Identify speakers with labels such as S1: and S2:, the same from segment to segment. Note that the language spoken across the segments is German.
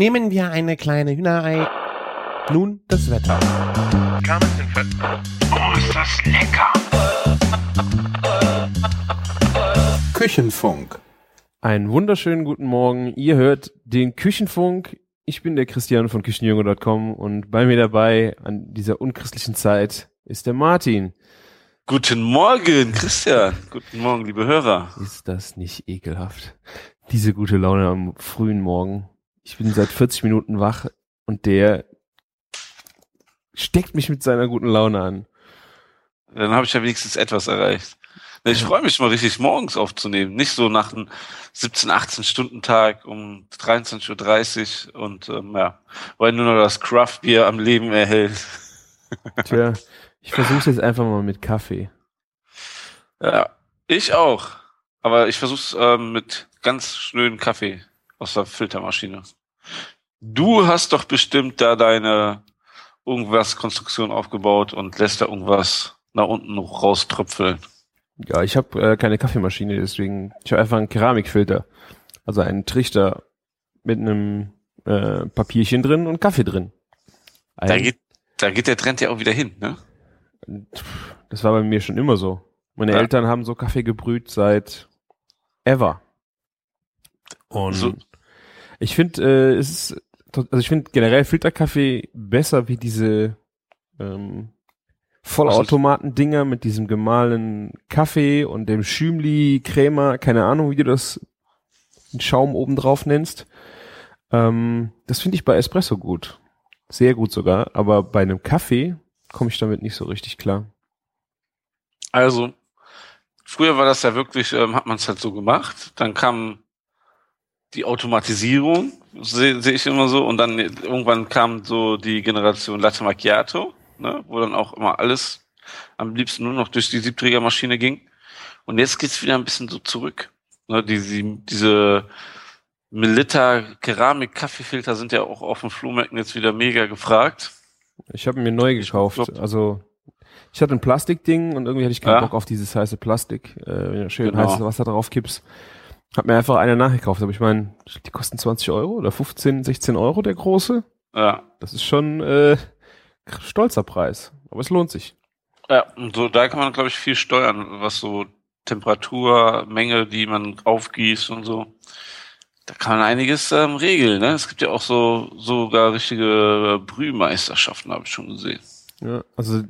S1: Nehmen wir eine kleine Hühnerei. Nun das Wetter.
S2: Oh, ist das lecker!
S3: Küchenfunk.
S1: Einen wunderschönen guten Morgen. Ihr hört den Küchenfunk. Ich bin der Christian von Küchenjunge.com und bei mir dabei an dieser unchristlichen Zeit ist der Martin.
S2: Guten Morgen, Christian. Guten Morgen, liebe Hörer.
S1: Ist das nicht ekelhaft? Diese gute Laune am frühen Morgen. Ich bin seit 40 Minuten wach und der steckt mich mit seiner guten Laune an.
S2: Dann habe ich ja wenigstens etwas erreicht. Ich freue mich mal richtig, morgens aufzunehmen. Nicht so nach einem 17, 18 Stunden Tag um 23.30 Uhr und ähm, ja, weil nur noch das Craft Beer am Leben erhält.
S1: Tja, ich versuche jetzt einfach mal mit Kaffee.
S2: Ja, ich auch. Aber ich versuche es ähm, mit ganz schnöden Kaffee aus der Filtermaschine. Du hast doch bestimmt da deine irgendwas Konstruktion aufgebaut und lässt da irgendwas nach unten rauströpfeln.
S1: Ja, ich habe äh, keine Kaffeemaschine, deswegen ich habe einfach einen Keramikfilter, also einen Trichter mit einem äh, Papierchen drin und Kaffee drin. Ein,
S2: Da geht, da geht der Trend ja auch wieder hin, ne?
S1: das war bei mir schon immer so. Meine
S2: Ja.
S1: Eltern haben so Kaffee gebrüht seit ever. Und
S2: So.
S1: Ich finde, äh, es ist, also ich finde generell Filterkaffee besser wie diese ähm, Vollautomaten-Dinger mit diesem gemahlenen Kaffee und dem Schümli, Crema, keine Ahnung, wie du das den Schaum oben drauf nennst. Ähm, das finde ich bei Espresso gut. Sehr gut sogar. Aber bei einem Kaffee komme ich damit nicht so richtig klar.
S2: Also, früher war das ja wirklich, ähm, hat man es halt so gemacht. Dann kam die Automatisierung, sehe seh ich immer so, und dann irgendwann kam so die Generation Latte Macchiato, ne, wo dann auch immer alles am liebsten nur noch durch die Siebträgermaschine ging. Und jetzt geht's wieder ein bisschen so zurück. Ne, die, die, diese Melitta Keramik-Kaffeefilter sind ja auch auf den Flohmärkten jetzt wieder mega gefragt.
S1: Ich habe mir neu gekauft.
S2: glaub-
S1: also ich hatte ein Plastikding und irgendwie hatte ich keinen
S2: Ja.
S1: Bock auf dieses heiße Plastik. Äh, wenn du schön
S2: Genau.
S1: heißes Wasser drauf kippst. Hab mir einfach eine nachgekauft. Aber ich meine, die kosten 20 Euro oder 15, 16 Euro der große.
S2: Ja.
S1: Das ist schon äh, stolzer Preis. Aber es lohnt sich.
S2: Ja, und so, da kann man, glaube ich, viel steuern, was so Temperatur, Menge, die man aufgießt und so. Da kann man einiges ähm, regeln, ne? Es gibt ja auch so sogar richtige Brühmeisterschaften, habe ich schon gesehen.
S1: Ja, also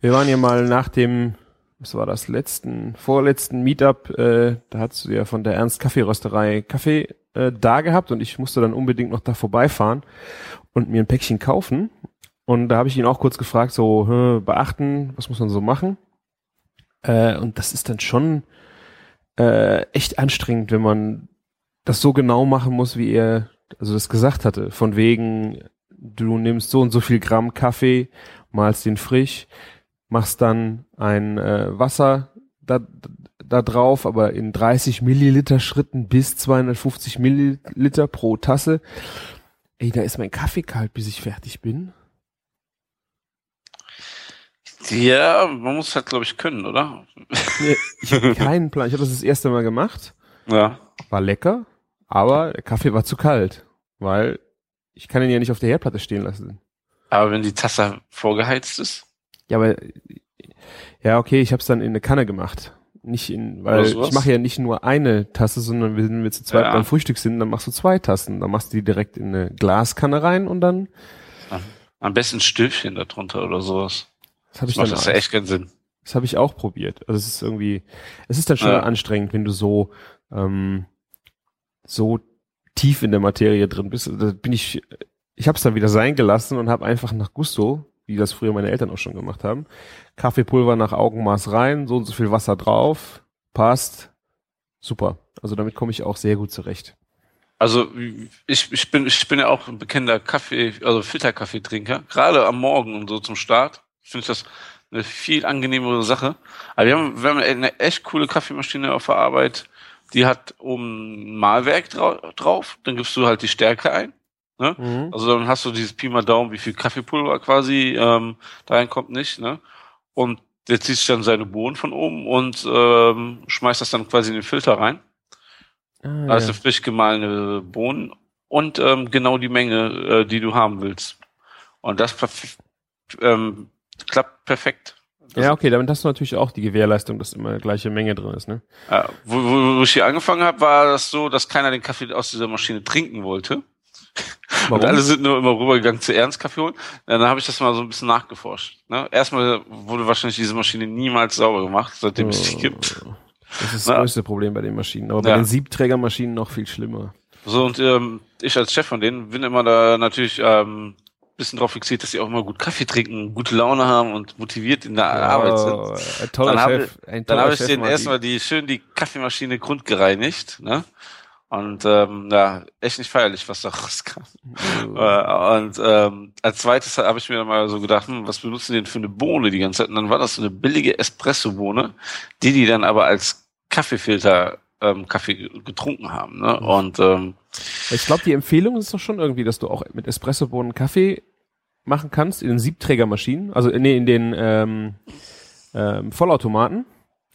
S1: wir waren ja mal nach dem, was war das, letzten, vorletzten Meetup, äh, da hast du ja von der Ernst Kaffeerösterei Kaffee äh, da gehabt und ich musste dann unbedingt noch da vorbeifahren und mir ein Päckchen kaufen. Und da habe ich ihn auch kurz gefragt, so hä, beachten, was muss man so machen? Äh, und das ist dann schon äh, echt anstrengend, wenn man das so genau machen muss, wie er also das gesagt hatte. Von wegen, du nimmst so und so viel Gramm Kaffee, malst den frisch, machst dann ein äh, Wasser da, da drauf, aber in 30 Milliliter Schritten bis 250 Milliliter pro Tasse. Ey, da ist mein Kaffee kalt, bis ich fertig bin.
S2: Ja, man muss halt, glaube ich, können, oder?
S1: Nee, Ich habe keinen Plan. Ich habe das das erste Mal gemacht.
S2: Ja.
S1: War lecker, aber der Kaffee war zu kalt, weil ich kann ihn ja nicht auf der Herdplatte stehen lassen.
S2: Aber wenn die Tasse vorgeheizt ist,
S1: Ja, aber ja, okay, ich habe es dann in eine Kanne gemacht. Nicht in, weil ich mache ja nicht nur eine Tasse, sondern wenn wir zu zweit
S2: Ja.
S1: beim Frühstück sind, dann machst du zwei Tassen. Dann machst du die direkt in eine Glaskanne rein und dann
S2: am besten ein Stöfchen darunter oder sowas.
S1: das habe
S2: Das
S1: ich
S2: macht
S1: dann
S2: das ja echt keinen Sinn.
S1: das habe ich auch probiert. Also es ist irgendwie es ist dann schon
S2: Ja.
S1: anstrengend, wenn du so ähm, so tief in der Materie drin bist. Da bin ich ich habe es dann wieder sein gelassen und habe einfach nach Gusto, wie das früher meine Eltern auch schon gemacht haben, Kaffeepulver nach Augenmaß rein, so und so viel Wasser drauf, passt, super. Also damit komme ich auch sehr gut zurecht.
S2: Also ich, ich bin ich bin ja auch ein bekennender Kaffee, also Filterkaffeetrinker. Gerade am Morgen und so zum Start finde ich das eine viel angenehmere Sache. Aber wir haben, wir haben eine echt coole Kaffeemaschine auf der Arbeit. Die hat oben ein Mahlwerk drau drauf. Dann gibst du halt die Stärke ein. Ne?
S1: Mhm.
S2: Also dann hast du dieses Pi mal Daumen, wie viel Kaffeepulver quasi ähm, da reinkommt nicht. Ne? Und der zieht sich dann seine Bohnen von oben und ähm, schmeißt das dann quasi in den Filter rein.
S1: Ah,
S2: Da ist
S1: ja.
S2: frisch gemahlene Bohnen und ähm, genau die Menge, äh, die du haben willst. Und das perf ähm, klappt perfekt. Das
S1: ja, okay, damit hast du natürlich auch die Gewährleistung, dass immer gleiche Menge drin ist, ne?
S2: Äh, wo, wo, wo ich hier angefangen habe, war das so, dass keiner den Kaffee aus dieser Maschine trinken wollte.
S1: Warum?
S2: Und alle sind nur immer rübergegangen zu Ernst Kaffee holen. Dann habe ich das mal so ein bisschen nachgeforscht. Ne? Erstmal wurde wahrscheinlich diese Maschine niemals sauber gemacht, seitdem es die gibt.
S1: Das ist das
S2: Na.
S1: größte Problem bei den Maschinen. Aber bei
S2: Ja.
S1: den Siebträgermaschinen noch viel schlimmer.
S2: So, und ähm, ich als Chef von denen bin immer da natürlich ähm, bisschen drauf fixiert, dass sie auch immer gut Kaffee trinken, gute Laune haben und motiviert in der Arbeit sind.
S1: Oh, ein toller
S2: Dann hab
S1: Chef. ein
S2: Dann
S1: toller
S2: habe ich denen erstmal die schön die Kaffeemaschine grundgereinigt, ne? Und ähm, ja, echt nicht feierlich, was da rauskam. Äh, und ähm, als zweites habe ich mir dann mal so gedacht, hm, was benutzen die denn für eine Bohne die ganze Zeit? Und dann war das so eine billige Espresso-Bohne, die die dann aber als Kaffeefilter ähm, Kaffee ge- getrunken haben. Ne? Und ähm,
S1: Ich glaube, die Empfehlung ist doch schon irgendwie, dass du auch mit Espressobohnen Kaffee machen kannst in den Siebträgermaschinen, also äh, nee, in den ähm, ähm, Vollautomaten.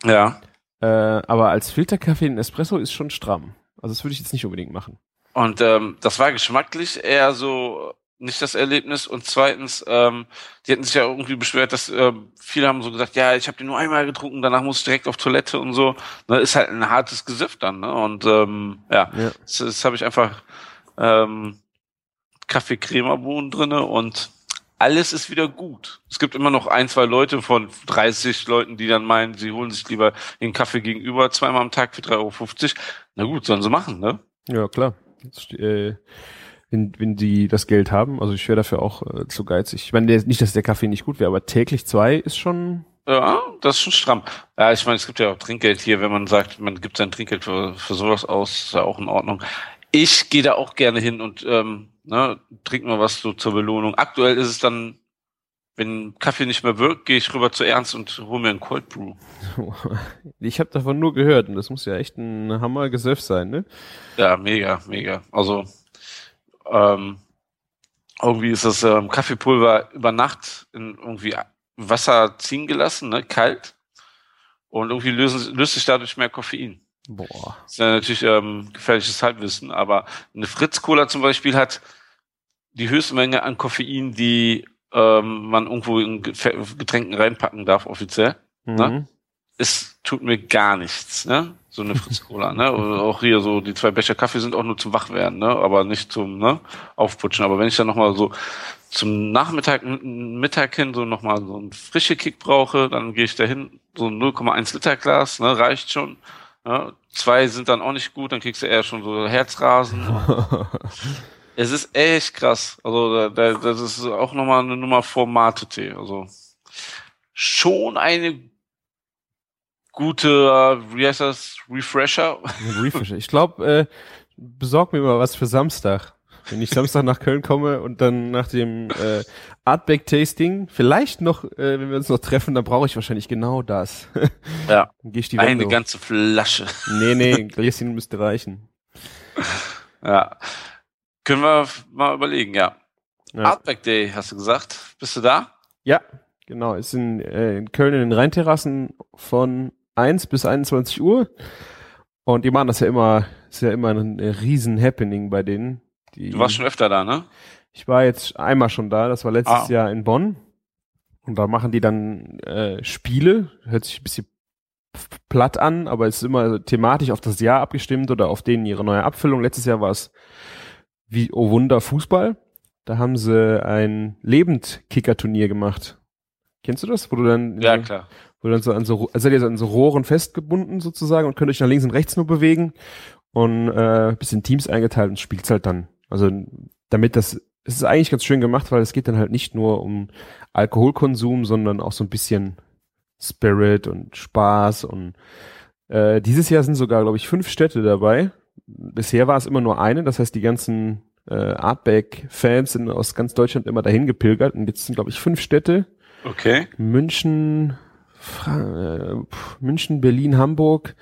S2: ja,
S1: Äh, aber als Filterkaffee in Espresso ist schon stramm. Also das würde ich jetzt nicht unbedingt machen.
S2: Und ähm, das war geschmacklich eher so nicht das Erlebnis. Und zweitens, ähm, die hatten sich ja irgendwie beschwert, dass ähm, viele haben so gesagt, ja, ich habe den nur einmal getrunken, danach muss ich direkt auf Toilette und so. Ne, ist halt ein hartes Gesiff dann. Ne? Und ähm, ja,
S1: Ja.
S2: das, das habe ich einfach ähm, Kaffee-Crema-Bohnen drinne und alles ist wieder gut. Es gibt immer noch ein, zwei Leute von 30 Leuten, die dann meinen, sie holen sich lieber den Kaffee gegenüber zweimal am Tag für 3,50 Euro. Na gut, sollen sie machen, ne?
S1: Ja, klar. Jetzt, äh, wenn, wenn die das Geld haben, also ich wäre dafür auch äh, zu geizig. Ich meine, der, nicht, dass der Kaffee nicht gut wäre, aber täglich zwei ist schon.
S2: Ja, das ist schon stramm. Ja, ich meine, es gibt ja auch Trinkgeld hier, wenn man sagt, man gibt sein Trinkgeld für, für sowas aus, ist ja auch in Ordnung. Ich gehe da auch gerne hin und ähm, ne, trink mal was so zur Belohnung. Aktuell ist es dann, wenn Kaffee nicht mehr wirkt, gehe ich rüber zu Ernst und hole mir einen Cold Brew.
S1: ich habe davon nur gehört und das muss ja echt ein Hammer Gesöff sein, ne?
S2: Ja, mega, mega. Also ähm, irgendwie ist das ähm, Kaffeepulver über Nacht in irgendwie Wasser ziehen gelassen, ne, kalt. Und irgendwie lösen, löst sich dadurch mehr Koffein.
S1: Boah.
S2: Das ist ja natürlich ähm, gefährliches Halbwissen, aber eine Fritz-Cola zum Beispiel hat die höchste Menge an Koffein, die ähm, man irgendwo in Ge- Getränken reinpacken darf, offiziell.
S1: Mhm.
S2: Es tut mir gar nichts, ne? So eine Fritz-Cola, ne? Oder auch hier so, die zwei Becher Kaffee sind auch nur zum Wachwerden, ne? Aber nicht zum, ne? Aufputschen. Aber wenn ich dann nochmal so zum Nachmittag, Mittag hin so nochmal so einen frische Kick brauche, dann gehe ich dahin, so ein 0,1 Liter Glas, ne? Reicht schon. Ja, zwei sind dann auch nicht gut, dann kriegst du eher schon so Herzrasen. es ist echt krass. Also da, da, das ist auch nochmal eine Nummer vor Mate-Tee. Also schon eine gute, äh, wie heißt das, Refresher.
S1: Refresher. Ich glaube, äh, besorg mir mal was für Samstag. Wenn ich Samstag nach Köln komme und dann nach dem äh, Artback Tasting, vielleicht noch, äh, wenn wir uns noch treffen, dann brauche ich wahrscheinlich genau das.
S2: Ja.
S1: dann gehe ich die
S2: Eine
S1: Wände hoch.
S2: ganze Flasche.
S1: Nee, nee, ein Gläschen müsste reichen.
S2: Ja. Können wir mal überlegen, ja.
S1: Ja,
S2: Artback Day, hast du gesagt. Bist du da?
S1: ja genau. Ist in, äh, in Köln in den Rheinterrassen von 1 bis 21 Uhr. Und die machen das ja immer, ist ja immer ein riesen Happening bei denen. Die,
S2: Du warst schon öfter da, ne?
S1: Ich war jetzt einmal schon da, das war letztes
S2: Ah.
S1: Jahr in Bonn. Und da machen die dann äh, Spiele, hört sich ein bisschen platt an, aber es ist immer thematisch auf das Jahr abgestimmt oder auf denen ihre neue Abfüllung. Letztes Jahr war es wie Oh Wunder Fußball. Da haben sie ein Lebendkicker-Turnier gemacht. Kennst du das? Wo du dann,
S2: Ja, klar.
S1: wo du dann so an so, also seid ihr so an so Rohren festgebunden sozusagen und könnt euch nach links und rechts nur bewegen und äh, bisschen Teams eingeteilt und spielt halt dann. Also damit das, es ist eigentlich ganz schön gemacht, weil es geht dann halt nicht nur um Alkoholkonsum, sondern auch so ein bisschen Spirit und Spaß und äh, dieses Jahr sind sogar, glaube ich, fünf Städte dabei. Bisher war es immer nur eine, das heißt, die ganzen äh, Artback-Fans sind aus ganz Deutschland immer dahin gepilgert und jetzt sind, glaube ich, fünf Städte.
S2: Okay.
S1: München, Fra äh, München, Berlin, Hamburg,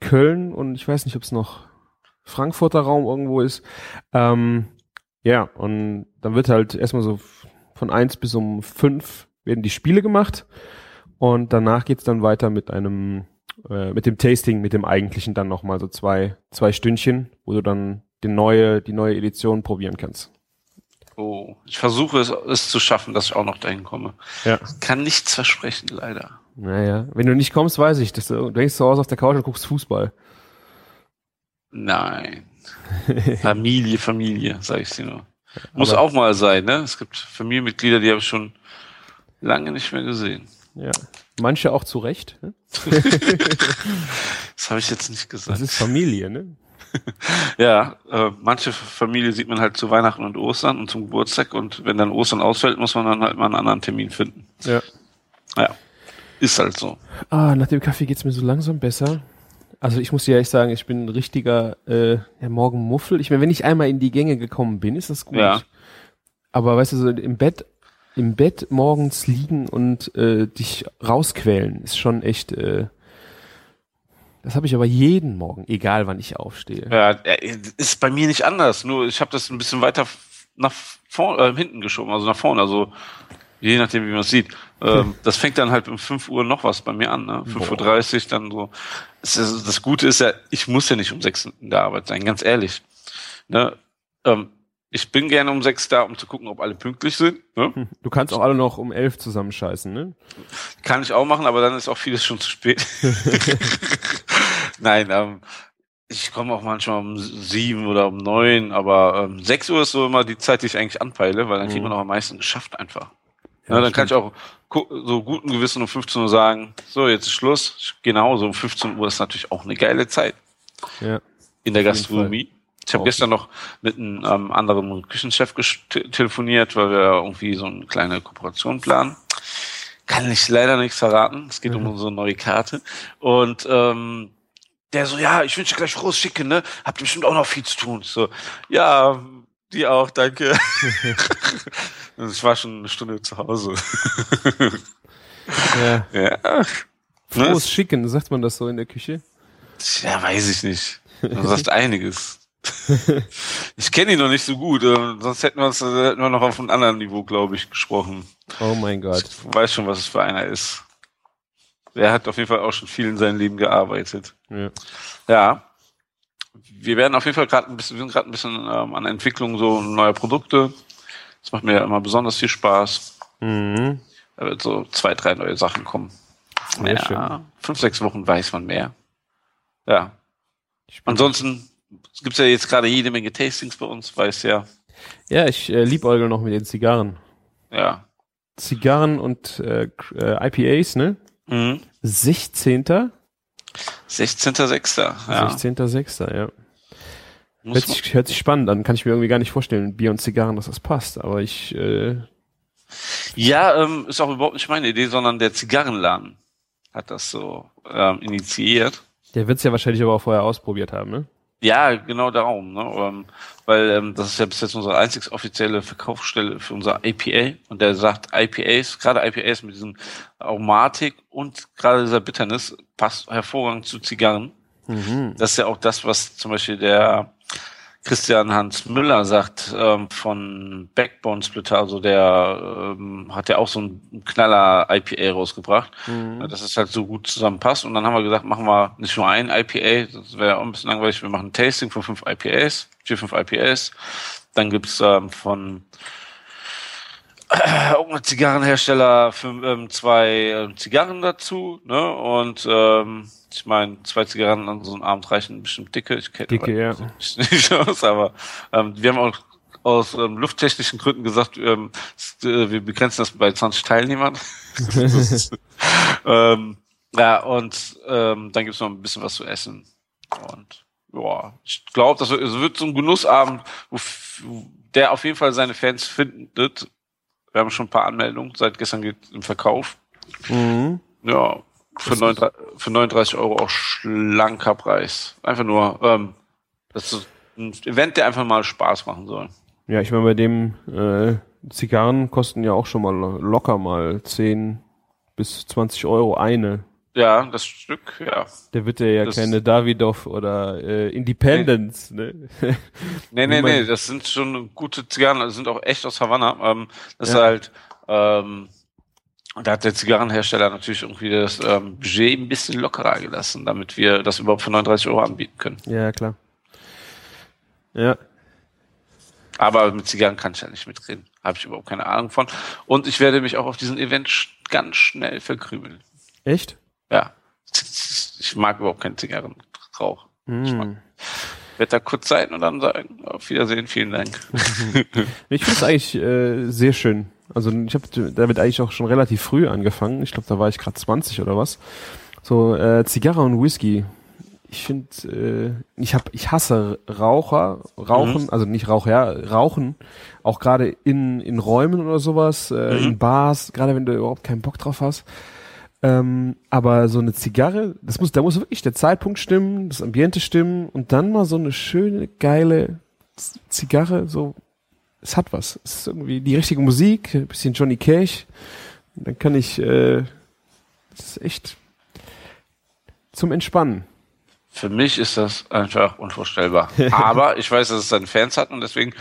S1: Köln und ich weiß nicht, ob es noch Frankfurter Raum irgendwo ist. Ähm, ja, und dann wird halt erstmal so von eins bis um fünf werden die Spiele gemacht und danach geht's dann weiter mit einem äh, mit dem Tasting, mit dem eigentlichen dann nochmal so zwei, zwei Stündchen, wo du dann die neue, die neue Edition probieren kannst.
S2: Oh, ich versuche es, es zu schaffen, dass ich auch noch dahin komme.
S1: Ja.
S2: Kann nichts versprechen, leider.
S1: Naja, wenn du nicht kommst, weiß ich, dass du, du hängst zu Hause auf der Couch und guckst Fußball.
S2: Nein. Familie, Familie, sage ich dir nur. Muss
S1: Aber-
S2: auch mal sein, ne? Es gibt Familienmitglieder, die habe ich schon lange nicht mehr gesehen.
S1: Ja. Manche auch zu Recht. ne?
S2: Das habe ich jetzt nicht
S1: Das
S2: gesagt.
S1: ist Familie, ne?
S2: Ja, äh, manche Familie sieht man halt zu Weihnachten und Ostern und zum Geburtstag und wenn dann Ostern ausfällt, muss man dann halt mal einen anderen Termin finden.
S1: Ja.
S2: Ja, ist halt so.
S1: Ah, nach dem Kaffee geht's mir so langsam besser. Also ich muss dir ehrlich sagen, ich bin ein richtiger äh, ja, Morgenmuffel. Ich meine, wenn ich einmal in die Gänge gekommen bin, ist das gut.
S2: Ja.
S1: Aber weißt du, so im Bett, im Bett morgens liegen und äh, dich rausquälen, ist schon echt. Äh, das habe ich aber jeden Morgen, egal wann ich aufstehe.
S2: Ja, äh, ist bei mir nicht anders. Nur ich habe das ein bisschen weiter nach vorn, äh, hinten geschoben, also nach vorne. Also je nachdem, wie man es sieht. Ähm, das fängt dann halt um 5 Uhr noch was bei mir an. Ne? 5.30 Uhr dann so. Ist, das Gute ist ja, ich muss ja nicht um 6 in der Arbeit sein, ganz ehrlich. Ne? Ähm, ich bin gerne um 6 da, um zu gucken, ob alle pünktlich sind. Ne?
S1: Du kannst auch alle noch um elf zusammenscheißen, ne?
S2: Kann ich auch machen, aber dann ist auch vieles schon zu spät. Nein, ähm, ich komme auch manchmal um sieben oder um neun, aber ähm, sechs Uhr ist so immer die Zeit, die ich eigentlich anpeile, weil dann kriegt man auch am meisten geschafft einfach. Ja, dann kann ich auch so guten Gewissen um 15 Uhr sagen, so, jetzt ist Schluss. Genau, so um 15 Uhr ist natürlich auch eine geile Zeit
S1: Ja.
S2: in der Gastronomie. Ich habe gestern noch mit einem ähm, anderen Küchenchef telefoniert, weil wir irgendwie so eine kleine Kooperation planen. Kann ich leider nichts verraten. Es geht
S1: Mhm.
S2: um unsere neue Karte. Und ähm, der so, ja, ich wünsche dir gleich frohes Schicken, ne? Habt ihr bestimmt auch noch viel zu tun. So, ja, die auch, danke. Und ich war schon eine Stunde zu Hause.
S1: ja.
S2: ja.
S1: Frohes Schicken, sagt man das so in der Küche?
S2: Ja, weiß ich nicht. Du sagst einiges. Ich kenne ihn noch nicht so gut, äh, sonst hätten wir uns äh, hätten wir noch auf einem anderen Niveau, glaube ich, gesprochen.
S1: Oh mein Gott.
S2: Ich weiß schon, was es für einer ist. Er hat auf jeden Fall auch schon viel in seinem Leben gearbeitet.
S1: Ja.
S2: Ja. Wir werden auf jeden Fall gerade ein bisschen, wir sind gerade ein bisschen ähm, an Entwicklung so neuer Produkte. Das macht mir ja immer besonders viel Spaß.
S1: Mhm.
S2: Da wird so zwei, drei neue Sachen kommen.
S1: Sehr
S2: ja,
S1: schön.
S2: fünf, sechs Wochen weiß man mehr. Ja. Ansonsten gibt's ja jetzt gerade jede Menge Tastings bei uns, weiß ja.
S1: Ja, ich äh, liebäugel noch mit den Zigarren.
S2: Ja.
S1: Zigarren und äh, äh, IPAs, ne?
S2: Mhm.
S1: 16.
S2: 16.06. Ja.
S1: 16.06. ja. Hört sich, hört sich spannend an. Kann ich mir irgendwie gar nicht vorstellen, Bier und Zigarren, dass das passt. Aber ich, äh,
S2: ja, ähm, ist auch überhaupt nicht meine Idee, sondern der Zigarrenladen hat das so ähm, initiiert.
S1: der wird's ja wahrscheinlich aber auch vorher ausprobiert haben, ne?
S2: Ja, genau darum, ne? Ähm, weil ähm, das ist ja bis jetzt unsere einzig offizielle Verkaufsstelle für unser IPA und der sagt IPAs, gerade IPAs mit diesem Aromatik und gerade dieser Bitternis passt hervorragend zu Zigarren.
S1: Mhm.
S2: Das ist ja auch das, was zum Beispiel der Christian Hans Müller sagt ähm, von Backbone Splitter, also der ähm, hat ja auch so einen Knaller IPA rausgebracht,
S1: Mhm.
S2: dass es halt so gut zusammenpasst. Und dann haben wir gesagt, machen wir nicht nur ein IPA, das wäre auch ein bisschen langweilig, wir machen ein Tasting von fünf IPAs, vier, fünf IPAs. Dann gibt's ähm, von äh, irgendein Zigarrenhersteller für, ähm, zwei ähm, Zigarren dazu, ne? Und ähm, ich meine, zwei Zigarren an so einem Abend reichen bestimmt dicke. Ich kenne
S1: Dicke, ja.
S2: nicht aus, aber ähm, wir haben auch aus ähm, lufttechnischen Gründen gesagt, ähm, äh, wir begrenzen das bei 20 Teilnehmern. Das ist, ähm, ja, und ähm, dann gibt's noch ein bisschen was zu essen. Und ja, ich glaube, das wird, es wird so ein Genussabend, wo der auf jeden Fall seine Fans findet. Wir haben schon ein paar Anmeldungen, seit gestern geht im Verkauf.
S1: Mhm.
S2: Ja, für, 39, für 39 Euro auch schlanker Preis. Einfach nur, ähm, das ist ein Event, der einfach mal Spaß machen soll.
S1: Ja, ich meine, bei dem äh, Zigarren kosten ja auch schon mal lo- locker mal 10 bis 20 Euro eine.
S2: Ja, das Stück, ja.
S1: Der wird ja, ja
S2: Das-
S1: keine Davidoff oder äh, Independence, ne?
S2: Nee,
S1: Wie
S2: nee,
S1: man-
S2: nee, das sind schon gute Zigarren, das sind auch echt aus Havanna. Ähm, das ist
S1: Ja.
S2: halt, ähm, da hat der Zigarrenhersteller natürlich irgendwie das ähm, Budget ein bisschen lockerer gelassen, damit wir das überhaupt für 39 Euro anbieten können.
S1: ja, klar. Ja.
S2: Aber mit Zigarren kann ich ja nicht mitreden. Habe ich überhaupt keine Ahnung von. Und ich werde mich auch auf diesem Event ganz schnell verkrümeln.
S1: Echt?
S2: Ja. Ich mag überhaupt keinen Zigarrenrauch. Ich mag,
S1: Hm.
S2: werde da kurz sein und dann sagen, auf Wiedersehen, vielen Dank.
S1: Ich finde es eigentlich äh, sehr schön. Also ich habe damit eigentlich auch schon relativ früh angefangen. Ich glaube, da war ich gerade 20 oder was. So äh, Zigarre und Whisky. Ich finde, äh, ich habe, ich hasse Raucher, Rauchen, also nicht Raucher, ja, Rauchen, auch gerade in in Räumen oder sowas, äh,
S2: Mhm.
S1: in Bars, gerade wenn du überhaupt keinen Bock drauf hast. Ähm, aber so eine Zigarre, das muss, da muss wirklich der Zeitpunkt stimmen, das Ambiente stimmen und dann mal so eine schöne, geile Zigarre, so, es hat was. Es ist irgendwie die richtige Musik, ein bisschen Johnny Cash. Dann kann ich, äh, das ist echt zum Entspannen.
S2: Für mich ist das einfach unvorstellbar. Aber ich weiß, dass es seine Fans hat und deswegen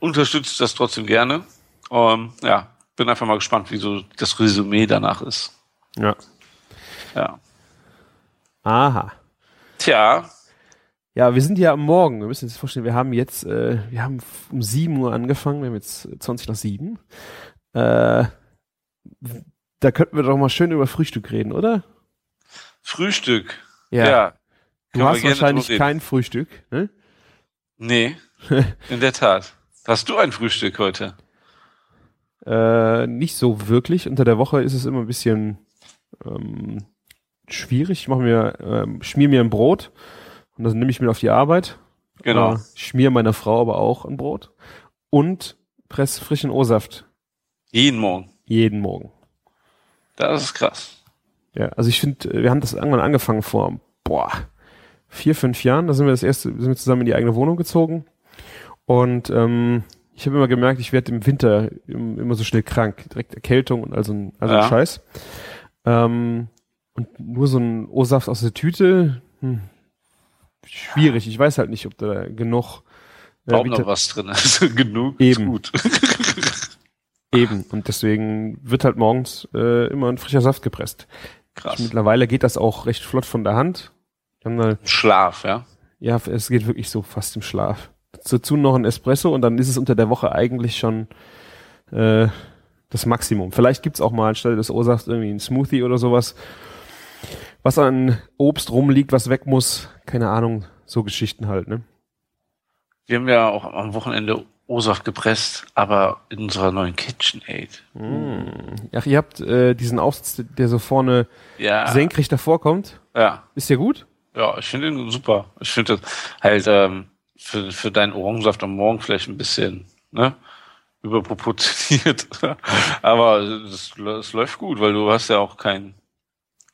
S2: unterstütze ich das trotzdem gerne. Ähm, ja, bin einfach mal gespannt, wie so das Resümee danach ist.
S1: Ja.
S2: Ja.
S1: Aha.
S2: Tja,
S1: Ja, wir sind ja am Morgen. Wir müssen uns vorstellen, wir haben jetzt, äh, wir haben um 7 Uhr angefangen, wir haben jetzt 20 nach 7. Äh, da könnten wir doch mal schön über Frühstück reden, oder?
S2: Frühstück.
S1: Ja.
S2: Ja.
S1: du hast wahrscheinlich kein Frühstück, ne?
S2: Nee, in der Tat. Hast du ein Frühstück heute?
S1: Äh, nicht so wirklich. Unter der Woche ist es immer ein bisschen ähm, schwierig. Ich mache mir, ähm, schmier mir ein Brot und das nehme ich mit auf die Arbeit.
S2: Genau.
S1: Äh, schmier meiner Frau aber auch ein Brot und press frischen O-Saft
S2: Jeden Morgen.
S1: jeden Morgen.
S2: Das ist krass.
S1: Ja, also ich finde, wir haben das irgendwann angefangen vor, boah, vier, fünf Jahren. Da sind wir das erste, sind wir zusammen in die eigene Wohnung gezogen. Und ähm, ich habe immer gemerkt, ich werde im Winter im, immer so schnell krank. Direkt Erkältung und also ein, also ein
S2: Ja.
S1: Scheiß. Ähm, und nur so ein O-Saft aus der Tüte, hm, schwierig. Ich weiß halt nicht, ob da genug äh, Vita-
S2: noch was drin ist. Genug
S1: Eben.
S2: ist gut.
S1: eben. Und deswegen wird halt morgens äh, immer ein frischer Saft gepresst.
S2: Krass.
S1: Mittlerweile geht das auch recht flott von der Hand. Da
S2: Schlaf, ja.
S1: Ja, es geht wirklich so fast im Schlaf. Dazu noch ein Espresso und dann ist es unter der Woche eigentlich schon äh, das Maximum. Vielleicht gibt's auch mal anstelle des O-Safts irgendwie einen Smoothie oder sowas, was an Obst rumliegt, was weg muss. Keine Ahnung, so Geschichten halt, ne?
S2: Wir haben ja auch am Wochenende O-Saft gepresst, aber in unserer neuen KitchenAid.
S1: Ach, ihr habt äh, diesen Aufsatz, der so vorne
S2: Ja.
S1: senkrecht davor kommt.
S2: Ja.
S1: Ist der gut?
S2: Ja, ich finde ihn super. Ich finde halt ähm, für, für deinen Orangensaft am Morgen vielleicht ein bisschen ne, überproportioniert. Aber es, es läuft gut, weil du hast ja auch kein.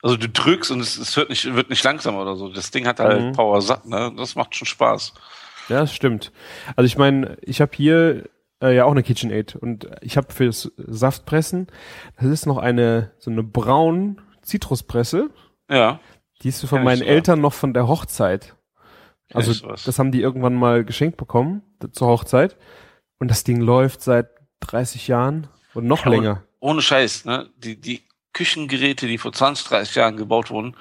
S2: Also du drückst und es, es wird nicht wird nicht langsamer oder so. Das Ding hat halt
S1: Mhm.
S2: Power satt, ne? Das macht schon Spaß.
S1: Ja, das stimmt. Also ich meine, ich habe hier äh, ja auch eine KitchenAid und ich habe fürs Saftpressen, das ist noch eine so eine braun Zitruspresse,
S2: Ja.
S1: die ist von meinen. Eltern noch von der Hochzeit. Also das haben die irgendwann mal geschenkt bekommen zur Hochzeit und das Ding läuft seit 30 Jahren und noch
S2: Ja, und-
S1: länger.
S2: ohne Scheiß, ne? Die, die Küchengeräte, die vor 20, 30 Jahren gebaut wurden,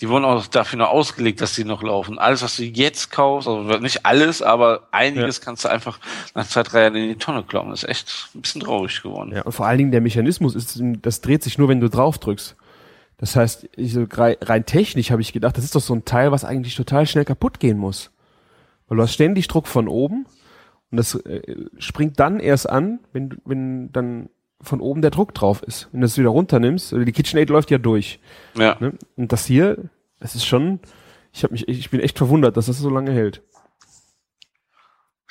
S2: die wurden auch dafür nur ausgelegt, dass die noch laufen. Alles, was du jetzt kaufst, also nicht alles, aber einiges kannst du einfach nach zwei, drei Jahren in die Tonne kloppen. Das ist echt ein bisschen traurig geworden.
S1: Ja, und vor allen Dingen der Mechanismus ist, das dreht sich nur, wenn du drauf drückst. Das heißt, ich, rein technisch habe ich gedacht, das ist doch so ein Teil, was eigentlich total schnell kaputt gehen muss. Weil du hast ständig Druck von oben und das äh, springt dann erst an, wenn, du- wenn dann von oben der Druck drauf ist. Wenn du es wieder runternimmst, also die KitchenAid läuft ja durch.
S2: Ja.
S1: Ne? Und das hier, das ist schon, ich habe mich, ich bin echt verwundert, dass das so lange hält.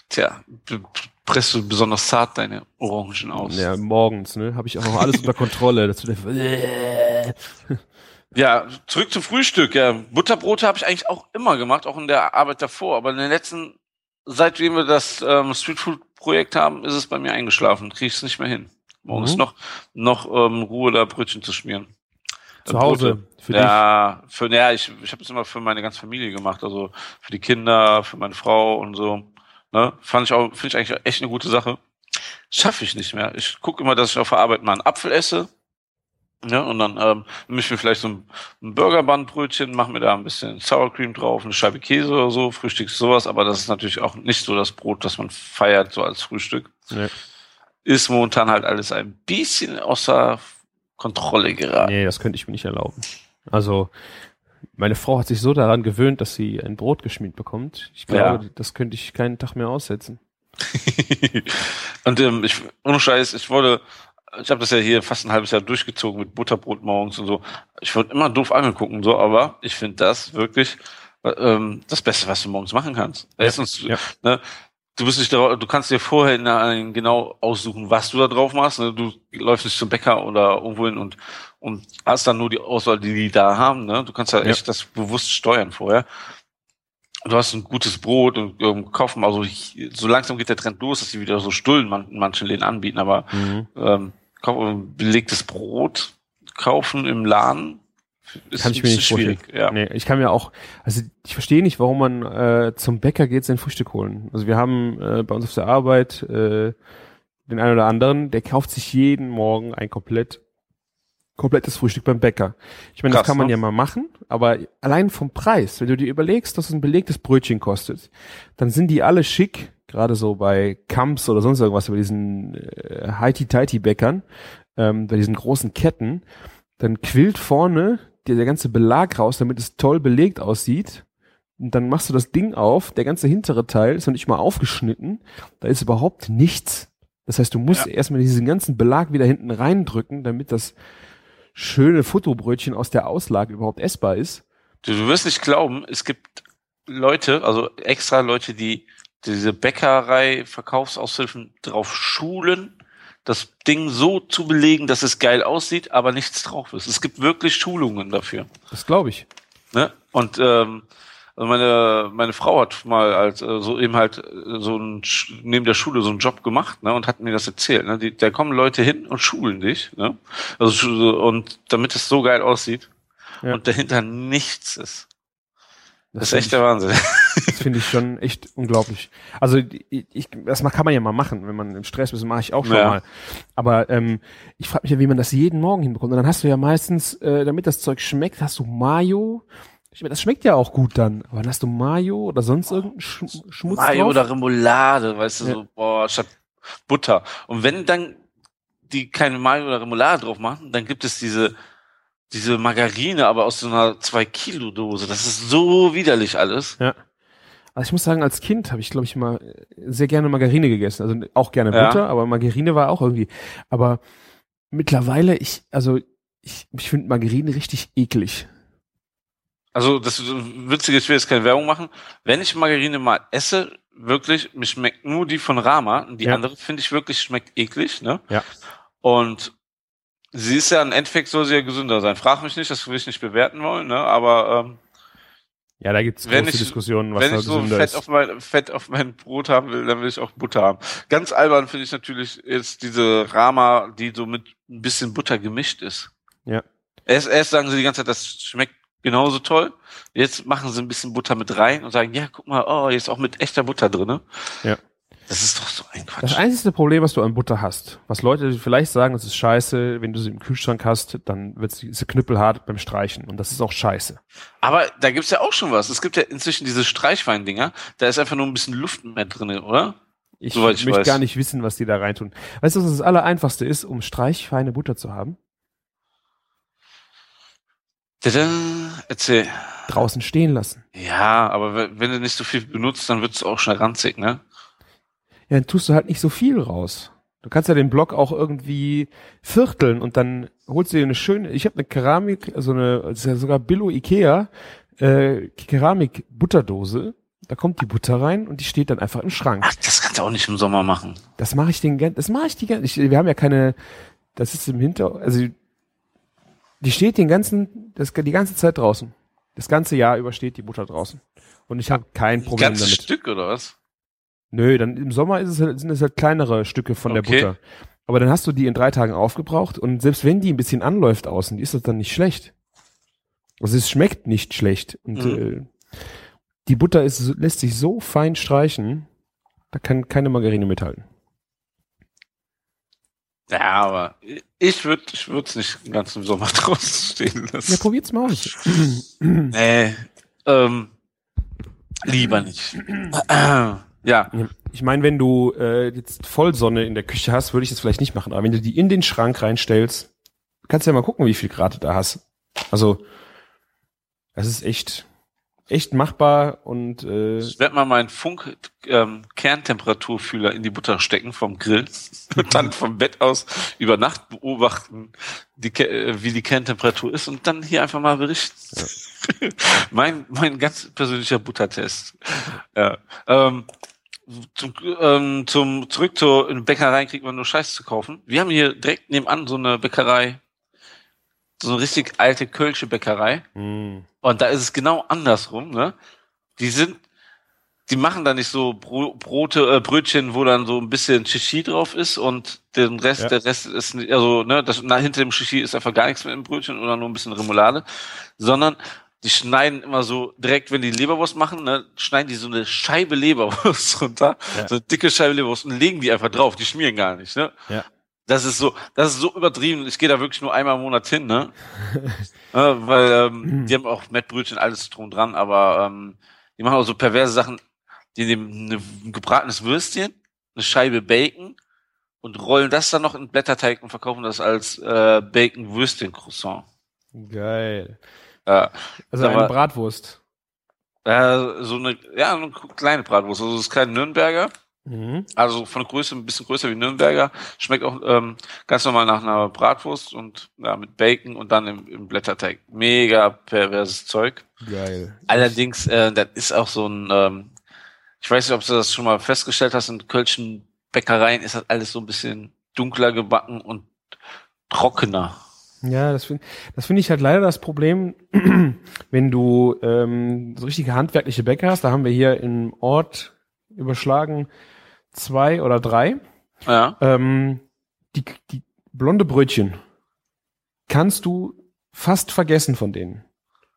S2: Tja, du presst du besonders zart deine Orangen aus.
S1: Ja, morgens, ne, habe ich auch noch alles unter Kontrolle. Das
S2: Ja, zurück zum Frühstück. Ja, Butterbrote habe ich eigentlich auch immer gemacht, auch in der Arbeit davor. Aber in den letzten, seitdem wir das ähm, Streetfood-Projekt haben, ist es bei mir eingeschlafen. Kriege ich es nicht mehr hin. Morgens
S1: Mhm.
S2: noch noch ähm, Ruhe da Brötchen zu schmieren.
S1: zu Hause für dich.
S2: ja, für ja, ich ich habe es immer für meine ganze Familie gemacht, also für die Kinder, für meine Frau und so. Ne? Fand ich auch, finde ich eigentlich echt eine gute Sache. Schaffe ich nicht mehr. Ich gucke immer, dass ich auf der Arbeit mal einen Apfel esse. Ja, und dann ähm, nehme ich mir vielleicht so ein, ein Burgerbandbrötchen, mache mir da ein bisschen Sour Cream drauf, eine Scheibe Käse oder so, Frühstück sowas, aber das ist natürlich auch nicht so das Brot, das man feiert, so als Frühstück.
S1: Nee.
S2: Ist momentan halt alles ein bisschen außer Kontrolle geraten.
S1: Nee, das könnte ich mir nicht erlauben. Also, meine Frau hat sich so daran gewöhnt, dass sie ein Brot geschmiert bekommt. Ich glaube,
S2: Ja.
S1: das könnte ich keinen Tag mehr aussetzen.
S2: und ähm, ich, ohne Scheiß, ich wurde, ich habe das ja hier fast ein halbes Jahr durchgezogen mit Butterbrot morgens und so. Ich wurde immer doof angeguckt und so, aber ich finde das wirklich äh, ähm, das Beste, was du morgens machen kannst. Erstens,
S1: ja.
S2: ne, du bist nicht darauf, du kannst dir vorher genau aussuchen, was du da drauf machst. Ne? Du läufst nicht zum Bäcker oder irgendwo hin und, und hast dann nur die Auswahl, die die da haben. Ne? Du kannst ja
S1: Ja.
S2: echt das bewusst steuern vorher. Du hast ein gutes Brot und ähm, kaufen, also ich, so langsam geht der Trend los, dass sie wieder so Stullen man, in manchen Läden anbieten, aber kauf, ähm, belegtes Brot kaufen im Laden ist
S1: Kann ich mir nicht vorstellen.
S2: schwierig. Ja.
S1: Nee, ich kann mir auch, also ich verstehe nicht, warum man äh, zum Bäcker geht, sein Frühstück holen. Also wir haben äh, bei uns auf der Arbeit äh, den einen oder anderen, der kauft sich jeden Morgen ein komplett komplettes Frühstück beim Bäcker. Ich meine, das
S2: Krass,
S1: kann man
S2: ne?
S1: ja mal machen, aber allein vom Preis, wenn du dir überlegst, dass ein belegtes Brötchen kostet, dann sind die alle schick, gerade so bei Kamps oder sonst irgendwas, bei diesen äh, Heiti-Teiti-Bäckern, ähm, bei diesen großen Ketten, dann quillt vorne der, der ganze Belag raus, damit es toll belegt aussieht. Und dann machst du das Ding auf, der ganze hintere Teil ist noch nicht mal aufgeschnitten, da ist überhaupt nichts. Das heißt, du musst
S2: Ja.
S1: erstmal diesen ganzen Belag wieder hinten reindrücken, damit das schöne Fotobrötchen aus der Auslage überhaupt essbar ist.
S2: Du, du wirst nicht glauben, es gibt Leute, also extra Leute, die diese Bäckerei Verkaufsaushilfen drauf schulen, das Ding so zu belegen, dass es geil aussieht, aber nichts drauf ist. Es gibt wirklich Schulungen dafür.
S1: Das glaube ich.
S2: Ne? Und ähm, also meine meine Frau hat mal als äh, so eben halt äh, so ein neben der Schule so einen Job gemacht, ne, und hat mir das erzählt. Ne? Die, da kommen Leute hin und schulen dich, ne? Also und damit es so geil aussieht
S1: Ja.
S2: und dahinter nichts ist. Das, ist
S1: find
S2: echt der Wahnsinn.
S1: das finde ich schon echt unglaublich. Also ich, ich, das kann man ja mal machen, wenn man im Stress ist, mache ich auch schon
S2: Ja.
S1: mal. Aber ähm, ich frage mich ja, wie man das jeden Morgen hinbekommt. Und dann hast du ja meistens, äh, damit das Zeug schmeckt, hast du Mayo. Ich meine, das schmeckt ja auch gut dann. Aber dann hast du Mayo oder sonst irgendeinen Sch Schmutz
S2: Mayo
S1: drauf.
S2: oder Remoulade, weißt du,
S1: Ja.
S2: so, boah, statt Butter. Und wenn dann die keine Mayo oder Remoulade drauf machen, dann gibt es diese, diese Margarine, aber aus so einer 2-Kilo-Dose. Das ist so widerlich alles.
S1: Ja. Also ich muss sagen, als Kind habe ich, glaube ich, mal äh, sehr gerne Margarine gegessen. Also auch gerne
S2: Ja.
S1: Butter, aber Margarine war auch irgendwie. Aber mittlerweile, ich, also ich, ich finde Margarine richtig eklig.
S2: Also das Witzige, ich will jetzt keine Werbung machen. Wenn ich Margarine mal esse, wirklich, mir schmeckt nur die von Rama. Die
S1: Ja.
S2: andere finde ich wirklich schmeckt eklig, ne?
S1: Ja.
S2: Und sie ist ja im Endeffekt soll sie ja gesünder sein. Frag mich nicht, das will ich nicht bewerten wollen, ne? Aber ähm,
S1: Ja, da gibt's große
S2: ich-
S1: Diskussionen, was
S2: wenn
S1: da
S2: ich so Fett
S1: ist.
S2: auf, mein, Fett auf mein Brot haben will, dann will ich auch Butter haben. Ganz albern finde ich natürlich jetzt diese Rama, die so mit ein bisschen Butter gemischt ist.
S1: Ja.
S2: Erst, erst sagen sie die ganze Zeit, das schmeckt genauso toll. Jetzt machen sie ein bisschen Butter mit rein und sagen, ja, guck mal, oh, jetzt auch mit echter Butter drinne.
S1: Ja.
S2: Das ist doch so ein
S1: Das
S2: Quatsch.
S1: einzige Problem, was du an Butter hast, was Leute vielleicht sagen, das ist scheiße, wenn du sie im Kühlschrank hast, dann wird sie, knüppelhart beim Streichen. Und das ist auch scheiße.
S2: Aber da gibt's ja auch schon was. Es gibt ja inzwischen diese Streichwein-Dinger. Da ist einfach nur ein bisschen Luft mehr drinne, oder?
S1: Ich
S2: Soweit ich
S1: möchte
S2: weiß.
S1: gar nicht wissen, was die da reintun. Weißt du, was das Allereinfachste ist, um streichfeine Butter zu haben?
S2: Tada, erzähl.
S1: Draußen stehen lassen.
S2: Ja, aber wenn du nicht so viel benutzt, dann wird's auch schnell ranzig, ne?
S1: Ja, dann tust du halt nicht so viel raus. Du kannst ja den Block auch irgendwie vierteln und dann holst du dir eine schöne, ich habe eine Keramik, so eine, das ist ja sogar Billo Ikea, äh, Keramik Butterdose. Da kommt die Butter rein und die steht dann einfach im Schrank.
S2: Ach, das kannst du auch nicht im Sommer machen.
S1: Das mache ich den gan- das mache ich die gan- ich, wir haben ja keine das ist im Hinter also die steht den ganzen das die ganze Zeit draußen. Das ganze Jahr über steht die Butter draußen und ich habe kein Problem
S2: Ganzes
S1: damit.
S2: Stück oder was?
S1: Nö, dann im Sommer ist es halt, sind es halt kleinere Stücke von der
S2: Okay.
S1: Butter. Aber dann hast du die in drei Tagen aufgebraucht und selbst wenn die ein bisschen anläuft außen, ist das dann nicht schlecht. Also es schmeckt nicht schlecht. Und
S2: Mhm.
S1: äh, die Butter ist, lässt sich so fein streichen, da kann keine Margarine mithalten.
S2: Ja, aber ich würde ich würde es nicht den ganzen Sommer draußen stehen lassen.
S1: Ja, probiert's mal aus.
S2: Nee, ähm, lieber nicht. ja,
S1: Ich meine, wenn du äh, jetzt Vollsonne in der Küche hast, würde ich das vielleicht nicht machen. Aber wenn du die in den Schrank reinstellst, kannst du ja mal gucken, wie viel Grad du da hast. Also, das ist echt, echt machbar und äh,
S2: ich werde mal meinen Funk ähm, Kerntemperaturfühler in die Butter stecken vom Grill und dann vom Bett aus über Nacht beobachten, die, äh, wie die Kerntemperatur ist und dann hier einfach mal berichten. mein mein ganz persönlicher Buttertest. Ja. Ähm, zum, ähm, zum zurück zur in Bäckerei kriegt man nur Scheiß zu kaufen. Wir haben hier direkt nebenan so eine Bäckerei, so eine richtig alte Kölsche Bäckerei.
S1: mh,
S2: Und da ist es genau andersrum, ne? Die sind, die machen da nicht so Bro Brote, äh, Brötchen, wo dann so ein bisschen Shishi drauf ist und den Rest,
S1: Ja.
S2: der Rest ist nicht, also, ne, das, na, hinter dem Shishi ist einfach gar nichts mehr im Brötchen oder nur ein bisschen Remoulade, sondern die schneiden immer so direkt, wenn die Leberwurst machen, ne, schneiden die so eine Scheibe Leberwurst runter,
S1: Ja.
S2: so eine dicke Scheibe Leberwurst und legen die einfach drauf, die schmieren gar nicht, ne?
S1: ja.
S2: Das ist so, das ist so übertrieben. Ich gehe da wirklich nur einmal im Monat hin, ne? äh, weil ähm, die haben auch Mettbrötchen, alles drum dran, aber ähm, die machen auch so perverse Sachen. Die nehmen ein gebratenes Würstchen, eine Scheibe Bacon und rollen das dann noch in Blätterteig und verkaufen das als äh, Bacon-Würstchen-Croissant.
S1: Geil.
S2: Ja,
S1: Also eine Bratwurst.
S2: äh, so eine, ja, eine kleine Bratwurst. Also das ist kein Nürnberger.
S1: Mhm.
S2: Also von Größe ein bisschen größer wie Nürnberger. Schmeckt auch ähm, ganz normal nach einer Bratwurst und ja, mit Bacon und dann im, im Blätterteig. Mega perverses Zeug.
S1: Geil.
S2: Allerdings, äh, das ist auch so ein, ähm, ich weiß nicht, ob du das schon mal festgestellt hast, in kölschen Bäckereien ist das alles so ein bisschen dunkler gebacken und trockener.
S1: Ja, das finde das finde ich halt leider das Problem, wenn du ähm, so richtige handwerkliche Bäcker hast. Da haben wir hier im Ort überschlagen zwei oder drei.
S2: Ja.
S1: Ähm, die, die blonde Brötchen kannst du fast vergessen von denen.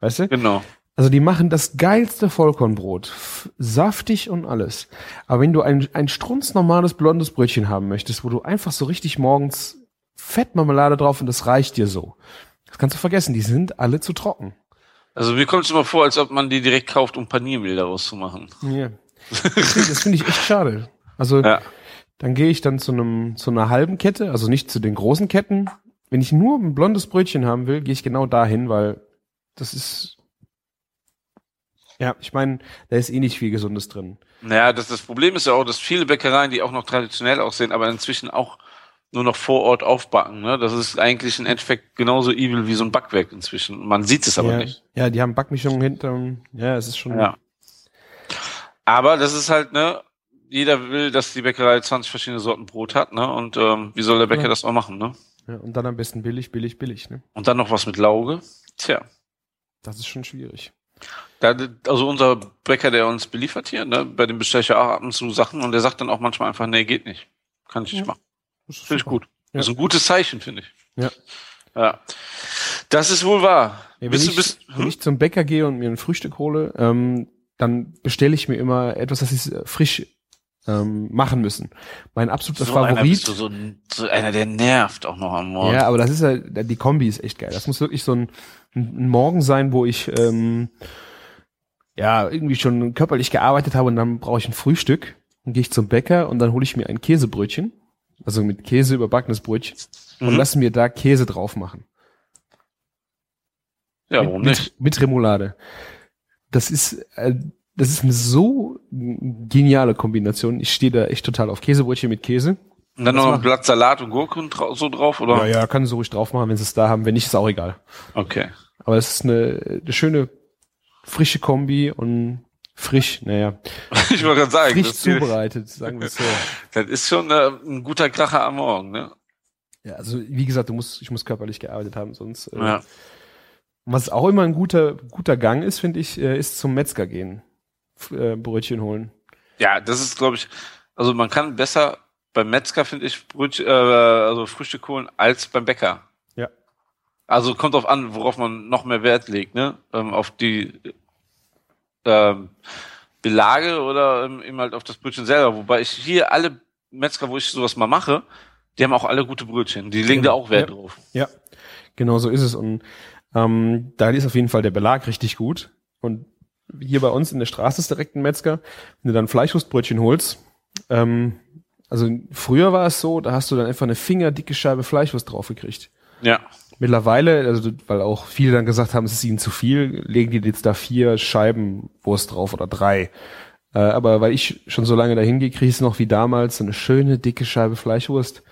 S1: Weißt du?
S2: Genau.
S1: Also die machen das geilste Vollkornbrot. Saftig und alles. Aber wenn du ein, ein strunznormales blondes Brötchen haben möchtest, wo du einfach so richtig morgens Fettmarmelade drauf und das reicht dir so. Das kannst du vergessen, die sind alle zu trocken.
S2: Also mir kommt es immer vor, als ob man die direkt kauft, um Paniermehl daraus zu machen.
S1: Ja. Das finde find ich echt schade. Also
S2: Ja.
S1: dann gehe ich dann zu einem zu einer halben Kette, also nicht zu den großen Ketten. Wenn ich nur ein blondes Brötchen haben will, gehe ich genau dahin, weil das ist ja, ich meine, da ist eh nicht viel Gesundes drin.
S2: Naja, das, das Problem ist ja auch, dass viele Bäckereien, die auch noch traditionell aussehen, aber inzwischen auch nur noch vor Ort aufbacken. Ne? Das ist eigentlich im Endeffekt genauso evil wie so ein Backwerk inzwischen. Man sieht es aber
S1: ja,
S2: nicht.
S1: Ja, die haben Backmischungen hinter. Ja, es ist schon.
S2: Ja. Aber das ist halt, ne, jeder will, dass die Bäckerei 20 verschiedene Sorten Brot hat, ne? Und ähm, wie soll der Bäcker
S1: Ja.
S2: das auch machen, ne?
S1: Ja, und dann am besten billig, billig, billig. Ne?
S2: Und dann noch was mit Lauge. Tja.
S1: Das ist schon schwierig.
S2: Da, also unser Bäcker, der uns beliefert hier, ne, bei dem bestelle ich ja auch ab und zu Sachen und der sagt dann auch manchmal einfach, nee, geht nicht. Kann ich nicht
S1: Ja.
S2: machen. Finde ich gut. Das ist ein gutes Zeichen, finde ich.
S1: Ja.
S2: Ja. Das ist wohl wahr.
S1: Ja, wenn,
S2: bist
S1: ich,
S2: du bist,
S1: wenn ich zum Bäcker gehe und mir ein Frühstück hole, ähm, dann bestelle ich mir immer etwas, das sie äh, frisch ähm, machen müssen. Mein absoluter
S2: so einer bist
S1: Favorit.
S2: du so, so einer, der nervt auch noch am Morgen.
S1: Ja, aber das ist ja, die Kombi ist echt geil. Das muss wirklich so ein, ein Morgen sein, wo ich ähm, ja irgendwie schon körperlich gearbeitet habe und dann brauche ich ein Frühstück. Dann gehe ich zum Bäcker und dann hole ich mir ein Käsebrötchen, also mit Käse überbackenes Brötchen und
S2: Mhm.
S1: lasse mir da Käse drauf machen.
S2: ja
S1: mit,
S2: warum
S1: mit,
S2: nicht?
S1: Mit Remoulade. Das ist, äh, das ist eine so geniale Kombination. Ich stehe da echt total auf Käsebrötchen mit Käse.
S2: Und dann
S1: Was
S2: noch ein? Blatt Salat und Gurken so drauf, oder?
S1: Ja, ja, kann sie ruhig drauf machen, wenn sie es da haben. Wenn nicht, ist auch egal.
S2: Okay.
S1: Aber es ist eine, eine schöne frische Kombi und frisch, naja,
S2: Ich wollte gerade sagen,
S1: frisch zubereitet, sagen wir es so.
S2: das ist schon äh, ein guter Kracher am Morgen, ne?
S1: Ja, also wie gesagt, du musst, ich muss körperlich gearbeitet haben, sonst. Äh,
S2: Ja.
S1: Was auch immer ein guter, guter Gang ist, finde ich, äh, ist zum Metzger gehen, äh, Brötchen holen.
S2: Ja, das ist, glaube ich, also man kann besser beim Metzger, finde ich, Brötchen, äh, also Frühstück holen, als beim Bäcker.
S1: Ja.
S2: Also kommt drauf an, worauf man noch mehr Wert legt, ne? Ähm, auf die ähm, Belage oder ähm, eben halt auf das Brötchen selber. Wobei ich hier alle Metzger, wo ich sowas mal mache, Die haben auch alle gute Brötchen. Die legen da auch Wert
S1: ja.
S2: drauf.
S1: Ja, genau so ist es. Und ähm, da ist auf jeden Fall der Belag richtig gut. Und hier bei uns in der Straße ist direkt ein Metzger. Wenn du dann Fleischwurstbrötchen holst, ähm, also früher war es so, da hast du dann einfach eine fingerdicke Scheibe Fleischwurst draufgekriegt.
S2: Ja.
S1: Mittlerweile, also weil auch viele dann gesagt haben, es ist ihnen zu viel, legen die jetzt da vier Scheiben Wurst drauf oder drei. Äh, aber weil ich schon so lange dahin gehe, kriege ich es noch wie damals, so eine schöne dicke Scheibe Fleischwurst.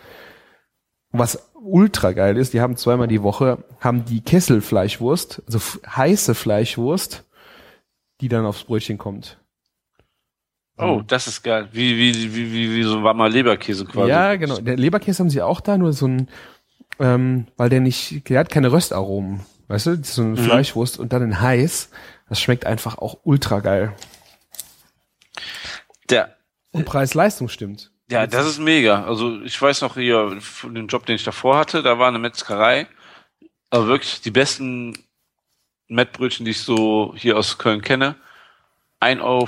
S1: Was ultra geil ist, die haben zweimal die Woche, haben die Kesselfleischwurst, also heiße Fleischwurst, die dann aufs Brötchen kommt.
S2: Oh, das ist geil. Wie, wie, wie, wie, wie so ein warmer Leberkäse quasi.
S1: Ja, genau. Der Leberkäse haben sie auch da, nur so ein, ähm, weil der nicht, der hat keine Röstaromen. Weißt du, so eine mhm. Fleischwurst und dann in heiß. Das schmeckt einfach auch ultra geil.
S2: Der.
S1: Und Preis-Leistung stimmt.
S2: Ja, das ist mega. Also ich weiß noch hier von dem Job, den ich davor hatte, da war eine Metzgerei. Aber wirklich die besten Mettbrötchen, die ich so hier aus Köln kenne. 1,15 Euro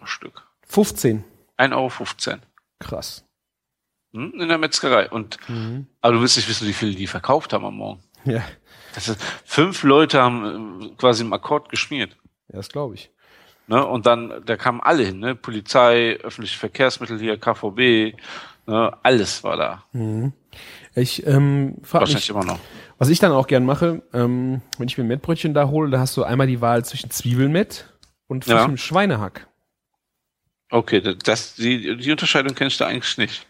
S2: ein Stück.
S1: 15?
S2: 1,15 Euro.
S1: Krass.
S2: Hm, in der Metzgerei. Und, mhm. aber du willst nicht wissen, wie viele die verkauft haben am Morgen.
S1: Ja.
S2: Das ist, fünf Leute haben äh, quasi im Akkord geschmiert.
S1: Ja, das glaube ich.
S2: Ne? Und dann, da kamen alle hin, ne? Polizei, öffentliche Verkehrsmittel hier, KVB, ne? alles war da.
S1: Mhm. Ich ähm, frage
S2: Wahrscheinlich mich, immer noch.
S1: Was ich dann auch gern mache, ähm, wenn ich mir ein Mettbrötchen da hole, da hast du einmal die Wahl zwischen Zwiebelmett und frischem ja. Schweinehack.
S2: Okay, das, die, die Unterscheidung kennst du eigentlich nicht.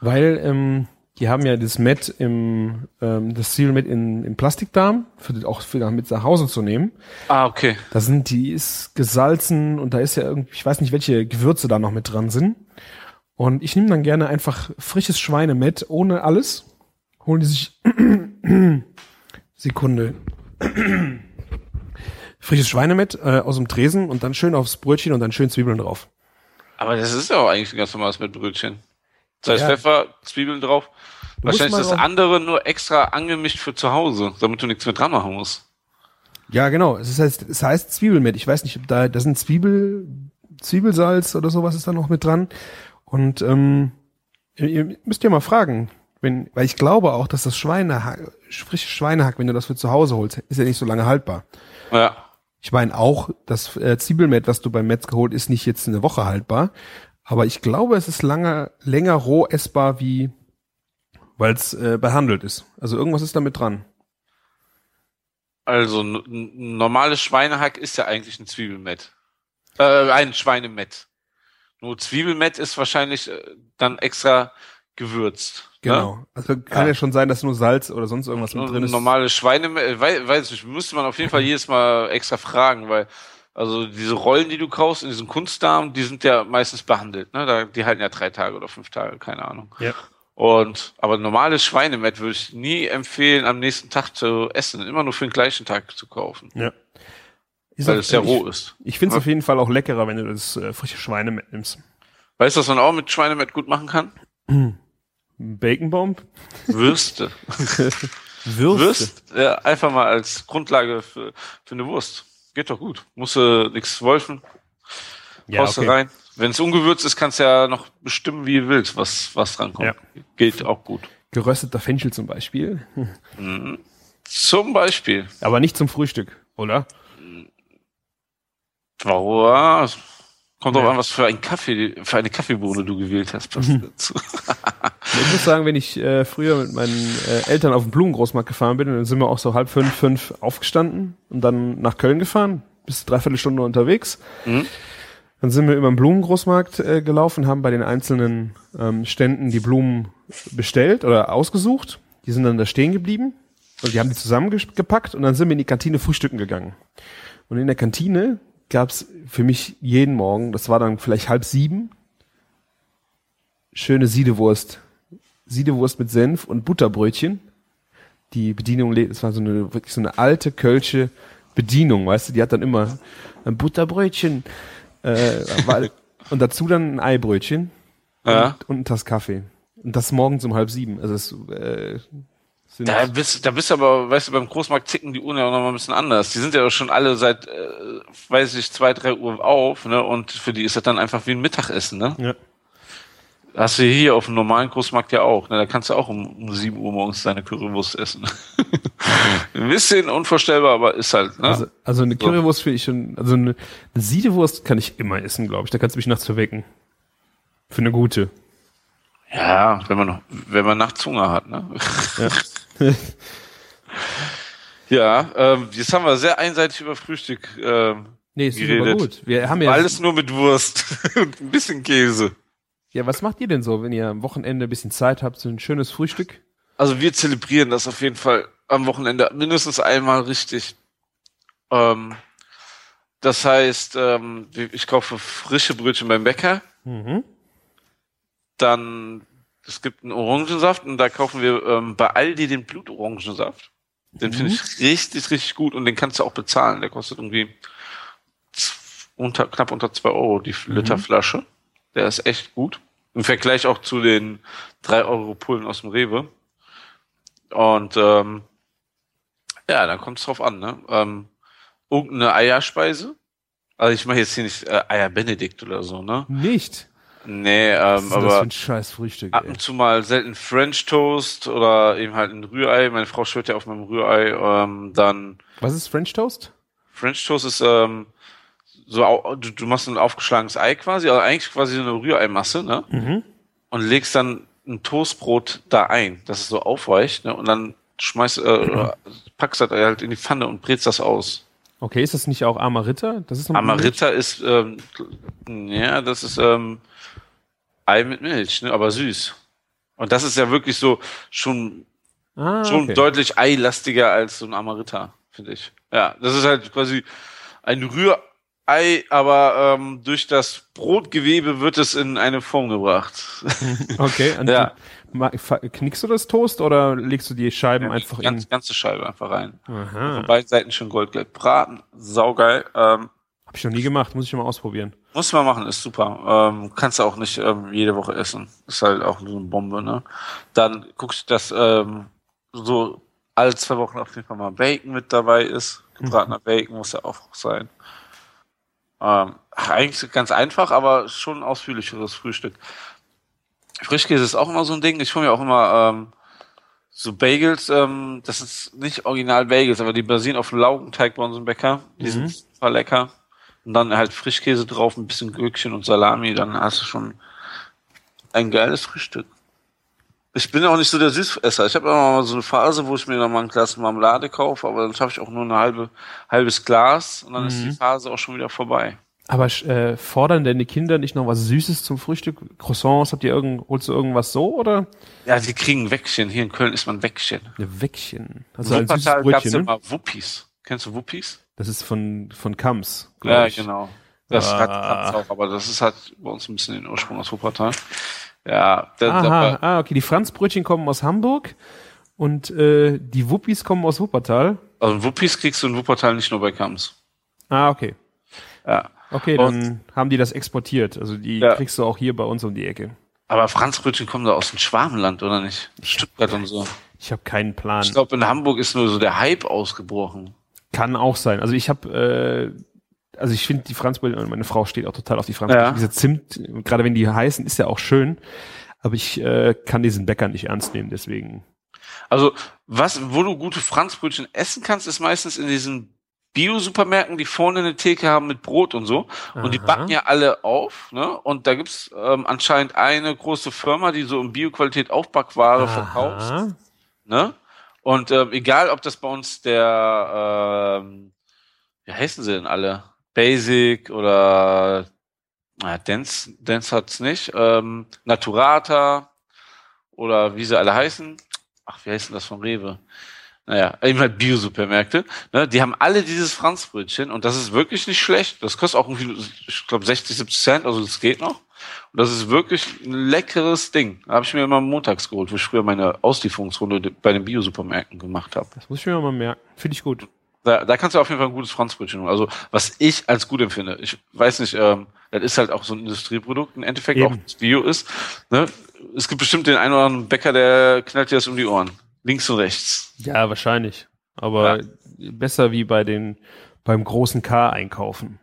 S1: Weil ähm, die haben ja das Met im, ähm, das Zwiebelmett in, im Plastikdarm, für, auch für mit nach Hause zu nehmen.
S2: Ah, okay.
S1: Da sind, die ist gesalzen und da ist ja irgendwie, ich weiß nicht, welche Gewürze da noch mit dran sind. Und ich nehme dann gerne einfach frisches Schweinemett ohne alles. Holen die sich Sekunde. frisches Schweinemett äh, aus dem Tresen und dann schön aufs Brötchen und dann schön Zwiebeln drauf.
S2: Aber das ist ja auch eigentlich ein ganz normales mit Brötchen. Salz, ja. Pfeffer, Zwiebeln drauf. Du Wahrscheinlich ist das andere nur extra angemischt für zu Hause, damit du nichts mehr dran machen musst.
S1: Ja, genau. Es heißt, es heißt Zwiebelmett. Ich weiß nicht, ob da, da sind Zwiebel, Zwiebelsalz oder sowas ist da noch mit dran. Und ähm, ihr müsst ja mal fragen, wenn, weil ich glaube auch, dass das Schweinehack, frische Schweinehack, wenn du das für zu Hause holst, ist ja nicht so lange haltbar.
S2: Ja.
S1: Ich meine auch, das äh, Zwiebelmett, was du beim Metz geholt, ist nicht jetzt eine Woche haltbar. Aber ich glaube, es ist lange, länger roh essbar wie, weil es äh, behandelt ist. Also irgendwas ist damit dran.
S2: Also ein normales Schweinehack ist ja eigentlich ein Zwiebelmett. Äh, ein Schweinemett. Nur Zwiebelmett ist wahrscheinlich äh, dann extra gewürzt.
S1: Ne? Genau. Ne? Also kann ja. ja. schon sein, dass nur Salz oder sonst irgendwas mit drin ist.
S2: Normales Schweinemett, weiß, weiß ich, müsste man auf jeden Fall jedes Mal extra fragen, weil also diese Rollen, die du kaufst in diesem Kunstdarm, die sind ja meistens behandelt. Ne? Da, die halten ja drei Tage oder fünf Tage, keine Ahnung.
S1: Ja.
S2: Und aber normales Schweinemett würde ich nie empfehlen, am nächsten Tag zu essen. Immer nur für den gleichen Tag zu kaufen.
S1: Ja.
S2: Ich weil es ja roh ist.
S1: Ich finde es ja? auf jeden Fall auch leckerer, wenn du das äh, frische Schweinemett nimmst.
S2: Weißt du, was man auch mit Schweinemett gut machen kann?
S1: Baconbomb?
S2: Würste.
S1: Würste.
S2: Würst, ja, einfach mal als Grundlage für, für eine Wurst. Geht doch gut. Musst du nichts wolfen. Ja, Haust okay. rein. Wenn es ungewürzt ist, kannst du ja noch bestimmen, wie du willst, was, was drankommt. Ja. Geht auch gut.
S1: Gerösteter Fenchel zum Beispiel.
S2: Mhm. Zum Beispiel.
S1: Aber nicht zum Frühstück, oder?
S2: Warum? Kommt drauf an, was für ein Kaffee, für eine Kaffeebohne du gewählt hast. Passt dazu.
S1: ich muss sagen, wenn ich äh, früher mit meinen äh, Eltern auf den Blumengroßmarkt gefahren bin, dann sind wir auch so halb fünf, fünf aufgestanden und dann nach Köln gefahren, bis dreiviertel Stunde unterwegs. Mhm. Dann sind wir über den Blumengroßmarkt äh, gelaufen, haben bei den einzelnen ähm, Ständen die Blumen bestellt oder ausgesucht. Die sind dann da stehen geblieben und die haben die zusammengepackt und dann sind wir in die Kantine frühstücken gegangen. Und in der Kantine gab's für mich jeden Morgen, das war dann vielleicht halb sieben, schöne Siedewurst. Siedewurst mit Senf und Butterbrötchen. Die Bedienung, das war so eine, wirklich so eine alte kölsche Bedienung, weißt du, die hat dann immer ein Butterbrötchen, äh, und dazu dann ein Eibrötchen
S2: ja.
S1: und, und ein Tass Kaffee. Und das morgens um halb sieben. Also es, äh,
S2: sind da bist, da bist aber, weißt du, beim Großmarkt ticken die Uhren ja auch noch mal ein bisschen anders. Die sind ja auch schon alle seit, äh, weiß ich, zwei, drei Uhr auf, ne? Und für die ist das dann einfach wie ein Mittagessen, ne?
S1: Ja.
S2: Hast du hier auf dem normalen Großmarkt ja auch. Ne? Da kannst du auch um, um 7 Uhr morgens deine Currywurst essen. Ein bisschen unvorstellbar, aber ist halt. Ne?
S1: Also, also eine Currywurst finde ich schon, also eine, eine Siedewurst kann ich immer essen, glaube ich. Da kannst du mich nachts verwecken. Für eine gute.
S2: Ja, wenn man noch, wenn man nachts Hunger hat, ne?
S1: Ja.
S2: ja, ähm, jetzt haben wir sehr einseitig über Frühstück ähm,
S1: nee, ist
S2: geredet.
S1: gut. Wir haben ja,
S2: Alles nur mit Wurst und ein bisschen Käse.
S1: ja, was macht ihr denn so, wenn ihr am Wochenende ein bisschen Zeit habt, so ein schönes Frühstück?
S2: Also wir zelebrieren das auf jeden Fall am Wochenende mindestens einmal richtig. Ähm, das heißt, ähm, ich kaufe frische Brötchen beim Bäcker.
S1: Mhm.
S2: Dann, es gibt einen Orangensaft und da kaufen wir ähm, bei Aldi den Blutorangensaft. Den finde
S1: Mhm.
S2: ich richtig, richtig gut und den kannst du auch bezahlen. Der kostet irgendwie unter, knapp unter zwei Euro die
S1: Mhm.
S2: Literflasche. Der ist echt gut. Im Vergleich auch zu den drei Euro Pullen aus dem Rewe. Und ähm, ja, dann kommt es drauf an, ne? Ähm, irgendeine Eierspeise. Also ich mache jetzt hier nicht äh, Eier Benedikt oder so, ne?
S1: Nicht.
S2: Nee,
S1: Was
S2: ähm,
S1: ist denn das für
S2: aber
S1: ein scheiß Frühstück,
S2: ab und zu mal selten French Toast oder eben halt ein Rührei. Meine Frau schwört ja auf meinem Rührei. Ähm, dann
S1: Was ist French Toast?
S2: French Toast ist ähm, so, du, du machst ein aufgeschlagenes Ei quasi, also eigentlich quasi so eine Rühreimasse, ne?
S1: Mhm.
S2: Und legst dann ein Toastbrot da ein, dass es so aufweicht, ne? Und dann schmeißt, äh, packst das halt in die Pfanne und brätst das aus.
S1: Okay, ist das nicht auch Amarita? Das ist noch
S2: Amarita ist, ähm, ja, das ist ähm, Ei mit Milch, ne? aber süß. Und das ist ja wirklich so schon
S1: Ah,
S2: schon
S1: okay.
S2: deutlich eilastiger als so ein Amarita, finde ich. Ja, das ist halt quasi ein Rührei, aber ähm, durch das Brotgewebe wird es in eine Form gebracht.
S1: Okay, und
S2: Ja.
S1: du, knickst du das Toast oder legst du die Scheiben einfach in?
S2: Ganz, ganze Scheibe einfach rein.
S1: Aha.
S2: Von beiden Seiten schön goldgelb braten, saugeil. Ähm,
S1: Hab ich noch nie gemacht, muss ich mal ausprobieren.
S2: muss man machen, ist super. Ähm, kannst du auch nicht ähm, jede Woche essen. Ist halt auch so eine Bombe, ne? Dann guckst du, dass ähm, so alle zwei Wochen auf jeden Fall mal Bacon mit dabei ist. Gebratener Bacon muss ja auch sein. Ähm, ach, eigentlich ganz einfach, aber schon ein ausführlicheres Frühstück. Frischkäse ist auch immer so ein Ding. Ich hole mir auch immer ähm, so Bagels. Ähm, das ist nicht original Bagels, aber die basieren auf Laugenteig bei unserem Bäcker. Die sind super lecker. Und dann halt Frischkäse drauf, ein bisschen Gürkchen und Salami. Dann hast du schon ein geiles Frühstück. Ich bin auch nicht so der Süßesser. Ich habe immer mal so eine Phase, wo ich mir noch mal ein Glas Marmelade kaufe, aber dann schaffe ich auch nur ein halbe, halbes Glas und dann ist die Phase auch schon wieder vorbei.
S1: Aber äh, fordern denn die Kinder nicht noch was Süßes zum Frühstück? Croissants, habt ihr irgend, holst du irgendwas so oder?
S2: Ja, die kriegen Wäckchen. Hier in Köln ist man Wäckchen.
S1: Eine Wäckchen. Also ein süßes
S2: Wuppertal gab's
S1: Brötchen, ne?
S2: immer Wuppis. Kennst du Wuppis?
S1: Das ist von, von Kams, glaub
S2: Ja,
S1: ich.
S2: genau. Das
S1: Ah.
S2: hat hat's auch, aber das ist halt bei uns ein bisschen den Ursprung aus Wuppertal. Ja, da,
S1: Aha,
S2: da,
S1: ah, okay, die Franzbrötchen kommen aus Hamburg und äh, die Wuppis kommen aus Wuppertal.
S2: also Wuppis kriegst du in Wuppertal nicht nur bei Kams.
S1: Ah, okay.
S2: Ja.
S1: Okay,
S2: Und-
S1: dann haben die das exportiert. Also die
S2: Ja.
S1: kriegst du auch hier bei uns um die Ecke.
S2: Aber Franzbrötchen kommen da aus dem Schwabenland, oder nicht? Stuttgart und so.
S1: Ich habe keinen Plan.
S2: Ich glaube, in Hamburg ist nur so der Hype ausgebrochen.
S1: Kann auch sein. Also ich habe, äh, also ich finde die Franzbrötchen, meine Frau steht auch total auf die Franzbrötchen.
S2: Ja.
S1: Diese Zimt, gerade wenn die heißen, ist ja auch schön. Aber ich äh, kann diesen Bäcker nicht ernst nehmen, deswegen.
S2: Also, was, wo du gute Franzbrötchen essen kannst, ist meistens in diesen Bio-Supermärkten, die vorne eine Theke haben mit Brot und so. Und die
S1: Aha.
S2: backen ja alle auf, ne? Und da gibt's ähm, anscheinend eine große Firma, die so in Bio-Qualität Aufbackware verkauft. Ne? Und ähm, egal, ob das bei uns der, ähm, wie heißen sie denn alle? Basic oder na, Dance, Dance hat's nicht, ähm, Naturata oder wie sie alle heißen. Ach, wie heißt denn das von Rewe? Naja, eben halt Bio-Supermärkte. Ne? Die haben alle dieses Franzbrötchen und das ist wirklich nicht schlecht. Das kostet auch irgendwie, ich glaube, 60, 70 Cent, also das geht noch. Und das ist wirklich ein leckeres Ding. Habe ich mir immer montags geholt, wo ich früher meine Auslieferungsrunde bei den Bio-Supermärkten gemacht habe.
S1: Das muss ich mir mal merken. Finde ich gut.
S2: Da, da kannst du auf jeden Fall ein gutes Franzbrötchen holen. Also was ich als gut empfinde. Ich weiß nicht, ähm, das ist halt auch so ein Industrieprodukt im Endeffekt,
S1: Eben.
S2: auch das Bio ist. Ne? Es gibt bestimmt den einen oder anderen Bäcker, der knallt dir das um die Ohren. Links und rechts.
S1: Ja, wahrscheinlich. Aber
S2: Ja.
S1: besser wie bei den beim großen K einkaufen.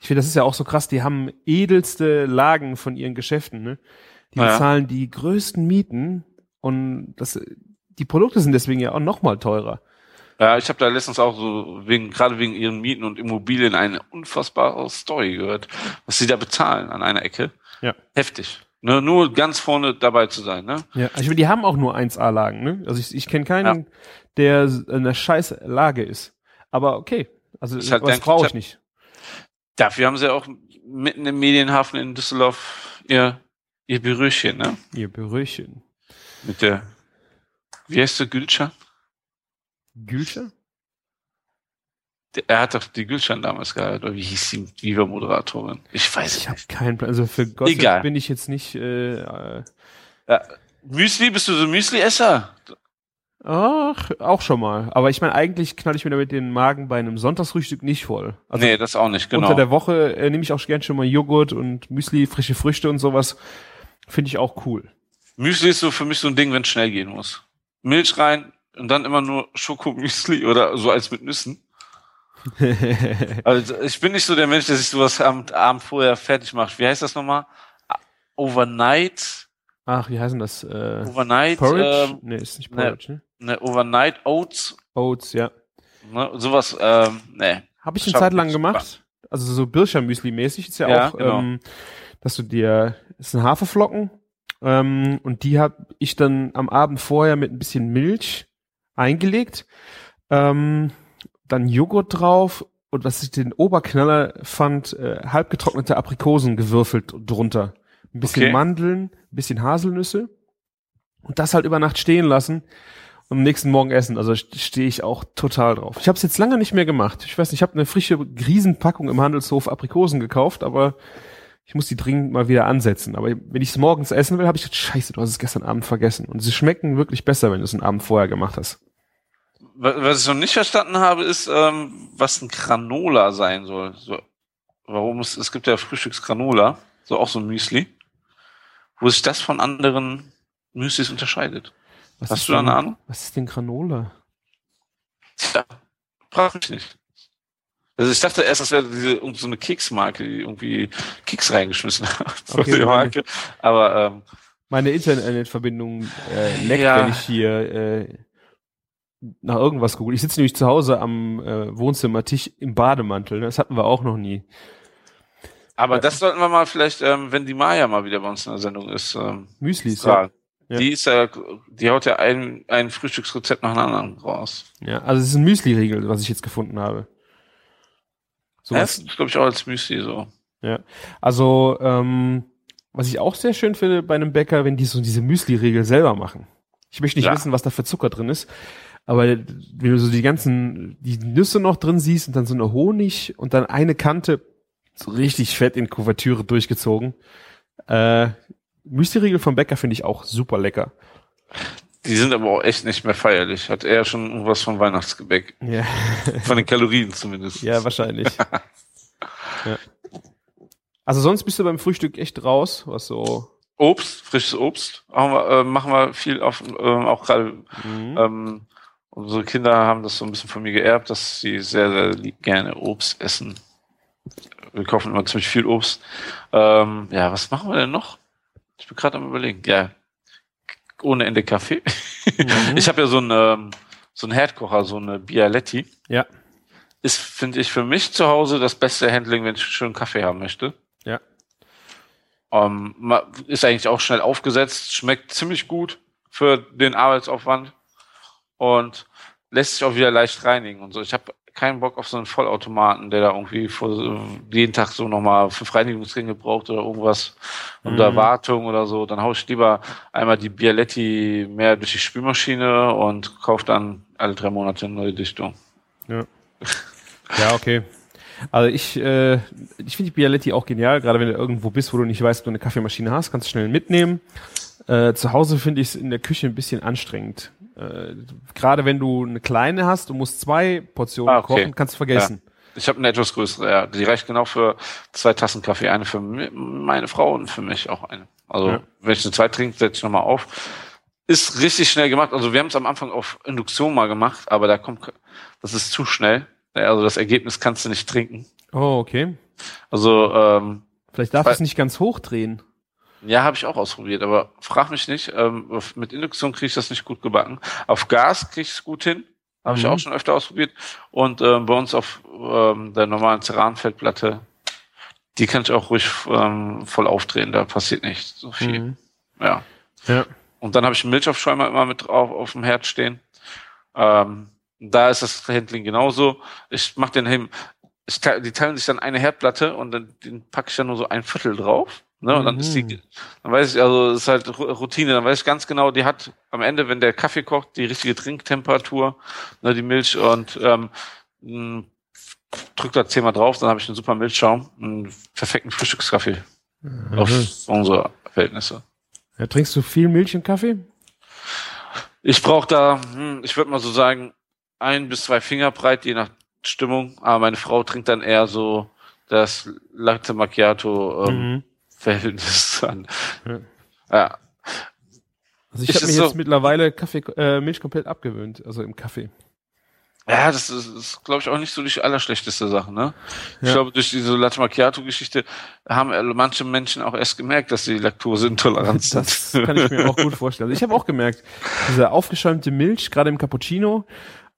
S1: Ich finde, das ist ja auch so krass, die haben edelste Lagen von ihren Geschäften, ne? Die
S2: Ja.
S1: bezahlen die größten Mieten und das, die Produkte sind deswegen ja auch noch mal teurer.
S2: Ja, ich habe da letztens auch so wegen gerade wegen ihren Mieten und Immobilien eine unfassbare Story gehört, was sie da bezahlen an einer Ecke.
S1: Ja.
S2: Heftig. Ne, nur ganz vorne dabei zu sein, ne?
S1: Ja, also ich meine, die haben auch nur 1A-Lagen, ne? Also ich, ich kenne keinen, der in einer scheiß Lage ist. Aber okay, also
S2: Ist halt
S1: was
S2: dein
S1: brauche ich nicht.
S2: Dafür haben sie auch mitten im Medienhafen in Düsseldorf ihr, ihr Büröchen, ne?
S1: Ihr Büröchen.
S2: Mit der, wie heißt der Gülcan?
S1: Gülscher?
S2: Der- Er hat doch die Gülcan damals gehabt, oder wie hieß die Viva-Moderatorin? Ich weiß
S1: Ich
S2: es
S1: habe
S2: nicht.
S1: keinen Plan. Also für
S2: Egal.
S1: bin ich jetzt nicht. Äh, äh,
S2: Ja. Müsli, bist du so Müsli-Esser?
S1: Ach, auch schon mal. Aber ich meine, eigentlich knall ich mir damit den Magen bei einem Sonntagsfrühstück nicht voll. Also
S2: nee, das auch nicht, genau.
S1: unter der Woche äh, nehme ich auch gern schon mal Joghurt und Müsli, frische Früchte und sowas. Finde ich auch cool.
S2: Müsli ist so für mich so ein Ding, wenn es schnell gehen muss. Milch rein und dann immer nur Schokomüsli oder so als mit Nüssen. Also ich bin nicht so der Mensch, der sich sowas am Abend vorher fertig macht. Wie heißt das nochmal? Overnight,
S1: Ach, wie heißen das? Äh,
S2: Overnight,
S1: Porridge?
S2: ähm,
S1: nee, ist nicht
S2: ne.
S1: Porridge, ne?
S2: Ne, Overnight Oats,
S1: Oats, ja.
S2: ne, sowas, ähm, ne.
S1: Habe ich eine Zeit lang gemacht. Also so Bircher-Müsli-mäßig ist ja,
S2: Ja,
S1: auch,
S2: genau.
S1: ähm, dass du dir, das sind Haferflocken, ähm, und die habe ich dann am Abend vorher mit ein bisschen Milch eingelegt, ähm, dann Joghurt drauf und was ich den Oberknaller fand, äh, halbgetrocknete Aprikosen gewürfelt drunter. Ein bisschen
S2: Okay.
S1: Mandeln, ein bisschen Haselnüsse und das halt über Nacht stehen lassen am nächsten Morgen essen. Also stehe ich auch total drauf. Ich habe es jetzt lange nicht mehr gemacht. Ich weiß nicht, ich habe eine frische Riesenpackung im Handelshof Aprikosen gekauft, aber ich muss die dringend mal wieder ansetzen. Aber wenn ich es morgens essen will, habe ich gedacht, scheiße, du hast es gestern Abend vergessen. Und sie schmecken wirklich besser, wenn du es einen Abend vorher gemacht hast.
S2: Wa- Was ich noch nicht verstanden habe, ist, ähm, was ein Granola sein soll. So, warum es, es gibt ja Frühstücksgranola, so auch so ein Müsli, wo sich das von anderen Müslis unterscheidet.
S1: Was
S2: Hast du da eine Ahnung?
S1: Was ist denn Granola?
S2: Tja, frag mich nicht. Also ich dachte erst, das wäre diese so eine Keksmarke, die irgendwie Keks reingeschmissen hat.
S1: Okay,
S2: Marke. Aber ähm,
S1: Meine Internetverbindung äh, leckt,
S2: Ja.
S1: wenn ich hier äh, nach irgendwas google. Ich sitze nämlich zu Hause am äh, Wohnzimmertisch im Bademantel. ne? Das hatten wir auch noch nie.
S2: aber
S1: Ja.
S2: das sollten wir mal vielleicht, ähm, wenn die Maya mal wieder bei uns in der Sendung ist, ähm,
S1: Müslis, ja. Ja.
S2: Die ist ja, die haut ja ein, ein Frühstücksrezept nach dem anderen raus.
S1: ja. Also es ist ein Müsli-Riegel, was ich jetzt gefunden habe. So
S2: Ja, das glaube ich, auch als Müsli so.
S1: Also, ähm, was ich auch sehr schön finde bei einem Bäcker, wenn die so diese Müsli-Riegel selber machen. Ich möchte nicht
S2: Ja.
S1: wissen, was da für Zucker drin ist, aber wenn du so die ganzen, die Nüsse noch drin siehst und dann so eine Honig und dann eine Kante so richtig fett in Kuvertüre durchgezogen. Äh, Müsli-Riegel vom Bäcker finde ich auch super lecker.
S2: Die sind aber auch echt nicht mehr feierlich. Hat eher schon irgendwas von Weihnachtsgebäck.
S1: Ja,
S2: Von den Kalorien zumindest.
S1: ja wahrscheinlich. ja. Also sonst bist du beim Frühstück echt raus, was so.
S2: Obst, frisches Obst. Machen wir, äh, machen wir viel auf, ähm, auch gerade
S1: Mhm.
S2: Ähm, unsere Kinder haben das so ein bisschen von mir geerbt, dass sie sehr, sehr lieb gerne Obst essen. Wir kaufen immer ziemlich viel Obst. Ähm, ja, was machen wir denn noch? Ich bin gerade am überlegen. Ja, ohne Ende Kaffee.
S1: Mhm.
S2: Ich habe ja so einen, ähm, so einen Herdkocher, so eine Bialetti.
S1: Ja.
S2: Ist, finde ich, für mich zu Hause das beste Handling, wenn ich schön Kaffee haben möchte.
S1: Ja.
S2: Ähm, ist eigentlich auch schnell aufgesetzt, schmeckt ziemlich gut für den Arbeitsaufwand und lässt sich auch wieder leicht reinigen und so. Ich habe keinen Bock auf so einen Vollautomaten, der da irgendwie vor, so- jeden Tag so nochmal fünf Reinigungsringe braucht oder irgendwas unter
S1: Mhm.
S2: Wartung oder so. Dann hau ich lieber einmal die Bialetti mehr durch die Spülmaschine und kaufe dann alle drei Monate eine neue Dichtung.
S1: Ja, okay. Also ich, äh, ich finde die Bialetti auch genial, gerade wenn du irgendwo bist, wo du nicht weißt, ob du eine Kaffeemaschine hast, kannst du schnell mitnehmen. Äh, zu Hause finde ich es in der Küche ein bisschen anstrengend. Äh, gerade wenn du eine kleine hast, du musst zwei Portionen
S2: Ah, okay.
S1: kochen, kannst du vergessen.
S2: Ich habe eine etwas größere, ja. Die reicht genau für zwei Tassen Kaffee. Eine für meine Frau und für mich auch eine. Also,
S1: Ja.
S2: wenn ich eine zwei trinke, setze ich nochmal auf. Ist richtig schnell gemacht. Also, wir haben es am Anfang auf Induktion mal gemacht, aber da kommt, das ist zu schnell. Also, das Ergebnis kannst du nicht trinken.
S1: Oh, okay.
S2: Also, ähm,
S1: Vielleicht darf
S2: Weil-
S1: es nicht ganz hochdrehen.
S2: Ja, habe ich auch ausprobiert, aber frag mich nicht. Ähm, mit Induktion kriege ich das nicht gut gebacken. Auf Gas kriege ich es gut hin. Habe ich
S1: Mhm.
S2: auch schon öfter ausprobiert. Und ähm, bei uns auf ähm, der normalen Ceranfeldplatte, die kann ich auch ruhig ähm, voll aufdrehen. Da passiert nicht so viel.
S1: Mhm.
S2: Ja.
S1: Ja.
S2: Und dann habe ich einen Milchaufschäumer immer mit drauf auf dem Herd stehen. Ähm, da ist das Handling genauso. Ich mache den hin. Ich, die teilen sich dann eine Herdplatte und dann den packe ich dann nur so ein Viertel drauf. Ne? Und dann ist die,
S1: Mhm.
S2: dann weiß ich, also es ist halt Routine, dann weiß ich ganz genau, die hat am Ende, wenn der Kaffee kocht, die richtige Trinktemperatur, ne, die Milch und ähm, mh, drück da zehnmal drauf, dann habe ich einen super Milchschaum, einen perfekten Frühstückskaffee auf
S1: Mhm.
S2: unsere Verhältnisse.
S1: Ja, trinkst du viel Milch im Kaffee?
S2: Ich brauche da, hm, ich würde mal so sagen, ein bis zwei Finger breit, je nach Stimmung. Aber meine Frau trinkt dann eher so das Latte Macchiato ähm,
S1: Mhm.
S2: Verhältnis an.
S1: Ja.
S2: Ja.
S1: Also ich
S2: Ist
S1: habe mir
S2: es
S1: jetzt
S2: so-
S1: mittlerweile Kaffee, äh, Milch komplett abgewöhnt, also im Kaffee.
S2: Ja, das ist, ist glaube ich, auch nicht so die allerschlechteste Sache, ne? Ich
S1: Ja.
S2: glaube, durch diese Latte Macchiato-Geschichte haben äh, manche Menschen auch erst gemerkt, dass sie Laktoseintolerant sind.
S1: Das kann ich mir auch gut vorstellen. Also ich habe auch gemerkt, diese aufgeschäumte Milch, gerade im Cappuccino,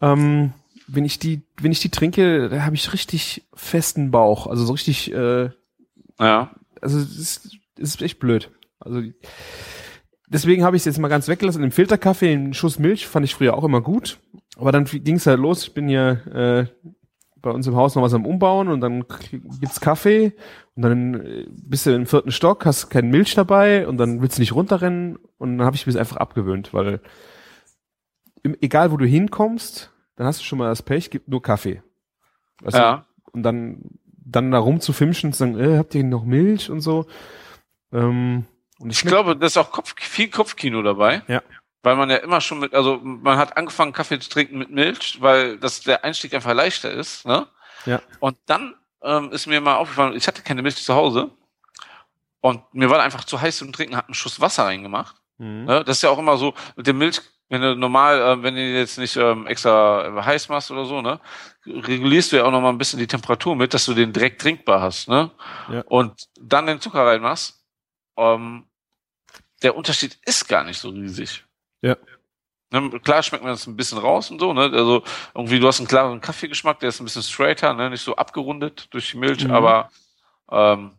S1: ähm, wenn ich die, wenn ich die trinke, da habe ich richtig festen Bauch. Also so richtig, äh,
S2: ja.
S1: Also es ist, es ist echt blöd. Also deswegen habe ich es jetzt mal ganz weggelassen. Im Filterkaffee, einen Schuss Milch fand ich früher auch immer gut. Aber dann ging es halt los. Ich bin hier äh, bei uns im Haus noch was am Umbauen und dann gibt's Kaffee und dann äh, bist du im vierten Stock, hast keine Milch dabei und dann willst du nicht runterrennen und dann habe ich mir einfach abgewöhnt, weil im, egal wo du hinkommst, dann hast du schon mal das Pech, gibt nur Kaffee. Weißt du?
S2: Ja.
S1: und dann dann da rumzufimschen und zu sagen, äh, habt ihr noch Milch und so. Ähm, und
S2: Ich glaube, da ist auch Kopf, viel Kopfkino dabei.
S1: Ja.
S2: Weil man ja immer schon mit, also man hat angefangen, Kaffee zu trinken mit Milch, weil das der Einstieg einfach leichter ist, ne?
S1: Ja.
S2: Und dann ähm, ist mir mal aufgefallen, ich hatte keine Milch zu Hause und mir war einfach zu heiß zum Trinken, hat einen Schuss Wasser reingemacht.
S1: Mhm.
S2: Ne? Das ist ja auch immer so mit der Milch, wenn du normal, äh, wenn du jetzt nicht ähm, extra heiß machst oder so, ne, regulierst du ja auch noch mal ein bisschen die Temperatur mit, dass du den direkt trinkbar hast, ne?
S1: Ja.
S2: Und dann den Zucker reinmachst, ähm, der Unterschied ist gar nicht so riesig.
S1: Ja.
S2: Ne, klar schmeckt man das ein bisschen raus und so, ne? Also irgendwie, du hast einen klaren Kaffeegeschmack, der ist ein bisschen straighter, ne? Nicht so abgerundet durch die Milch,
S1: Mhm.
S2: aber ähm,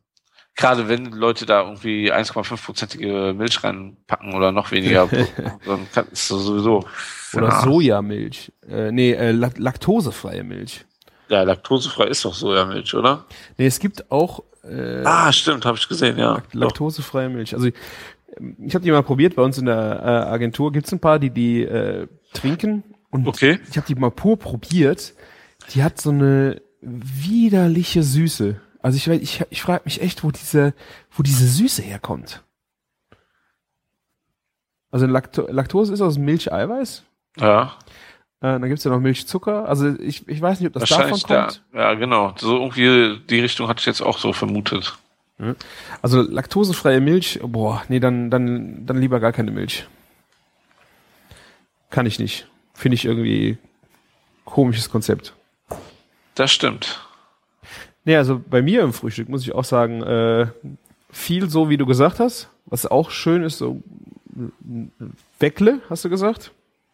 S2: gerade wenn Leute da irgendwie 1,5-prozentige Milch reinpacken oder noch weniger, dann kann, ist das sowieso.
S1: Oder
S2: ja,
S1: Sojamilch. Äh, nee, äh, Lak- laktosefreie Milch.
S2: Ja, laktosefrei ist doch Sojamilch, oder?
S1: Nee, es gibt auch äh,
S2: Ah, stimmt, habe ich gesehen, ja.
S1: Lak- laktosefreie Milch. Also ähm, ich habe die mal probiert, bei uns in der äh, Agentur gibt's ein paar, die die äh, trinken und
S2: Okay.
S1: ich habe die mal pur probiert. Die hat so eine widerliche Süße. Also ich ich, ich frage mich echt, wo diese, wo diese Süße herkommt. Also Lakto Laktose ist aus Milcheiweiß.
S2: Ja,
S1: Äh, dann gibt's ja noch Milchzucker. Also ich, ich weiß nicht, ob das davon
S2: wahrscheinlich da.
S1: kommt.
S2: Ja, genau. So irgendwie die Richtung hatte ich jetzt auch so vermutet.
S1: Also laktosefreie Milch, boah, nee, dann, dann, dann lieber gar keine Milch. Kann ich nicht. Finde ich irgendwie komisches Konzept.
S2: Das stimmt.
S1: Nee, also bei mir im Frühstück muss ich auch sagen, äh, viel so, wie du gesagt hast. Was auch schön ist, so Weckle, hast du gesagt?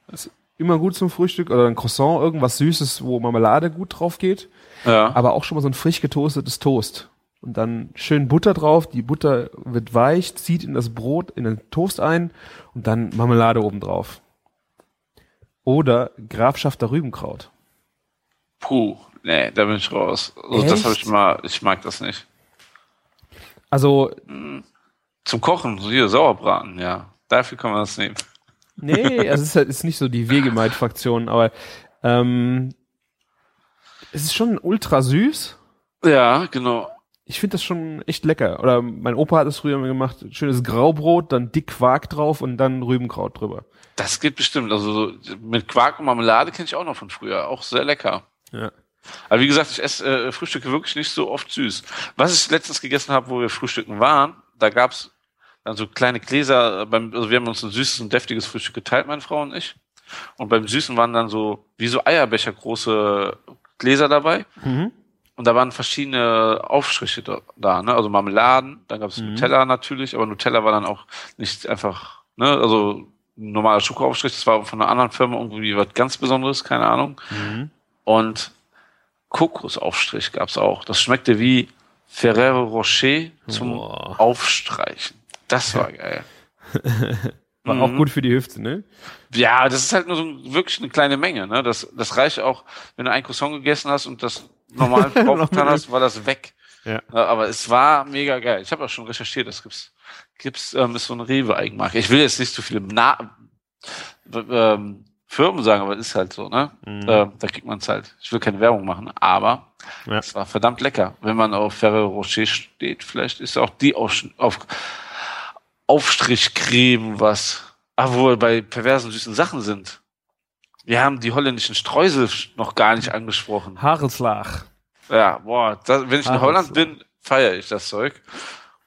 S1: Das ist immer gut zum Frühstück. Oder ein Croissant, irgendwas Süßes, wo Marmelade gut drauf geht.
S2: Ja.
S1: aber auch schon mal so ein frisch getoastetes Toast. Und dann schön Butter drauf, die Butter wird weich, zieht in das Brot, in den Toast ein und dann Marmelade oben drauf. Oder Grafschafter Rübenkraut.
S2: Puh, nee, da bin ich raus. Also das habe ich mal, ich mag das nicht.
S1: Also,
S2: Zum Kochen, so hier Sauerbraten, ja. Dafür kann man das nehmen.
S1: nee, also es ist halt ist nicht so die Wegemite-Fraktion, aber ähm, es ist schon ultra süß.
S2: Ja, genau.
S1: Ich finde das schon echt lecker. Oder mein Opa hat es früher gemacht. Schönes Graubrot, dann dick Quark drauf und dann Rübenkraut drüber.
S2: Das geht bestimmt. Also so mit Quark und Marmelade kenne ich auch noch von früher. Auch sehr lecker.
S1: Ja.
S2: Aber wie gesagt, ich esse äh, Frühstücke wirklich nicht so oft süß. Was ich letztens gegessen habe, wo wir frühstücken waren, da gab's dann so kleine Gläser, äh, beim, also wir haben uns ein süßes und deftiges Frühstück geteilt, meine Frau und ich. Und beim Süßen waren dann so, wie so Eierbecher große Gläser dabei.
S1: Mhm.
S2: und da waren verschiedene Aufstriche da, da ne? also Marmeladen, dann gab es
S1: Mhm.
S2: Nutella natürlich, aber Nutella war dann auch nicht einfach, ne, also normaler Schokoaufstrich, das war von einer anderen Firma irgendwie was ganz Besonderes, keine Ahnung.
S1: Mhm.
S2: Und Kokosaufstrich gab's auch. Das schmeckte wie Ferrero Rocher zum
S1: Boah.
S2: Aufstreichen. Das war geil.
S1: War
S2: Mhm.
S1: auch gut für die Hüfte, ne?
S2: Ja, das ist halt nur so wirklich eine kleine Menge. Ne? Das, das reicht auch, wenn du ein Croissant gegessen hast und das normal draufgetan hast, war das weg.
S1: Ja.
S2: aber es war mega geil. Ich habe auch schon recherchiert, das gibt's, gibt's ähm, ist so eine Rewe-Eigenmarke. Ich will jetzt nicht zu viele Na ähm, Firmen sagen, aber es ist halt so, ne?
S1: Mhm.
S2: Ähm, da kriegt man es halt. Ich will keine Werbung machen, aber
S1: Ja.
S2: es war verdammt lecker. Wenn man auf Ferrero Rocher steht, vielleicht ist auch die auf, auf Aufstrichcreme was. Ah, wo wir bei perversen süßen Sachen sind. Wir haben die holländischen Streusel noch gar nicht angesprochen.
S1: Haarelslag.
S2: Ja, boah, das, wenn ich in Holland bin, feiere ich das Zeug.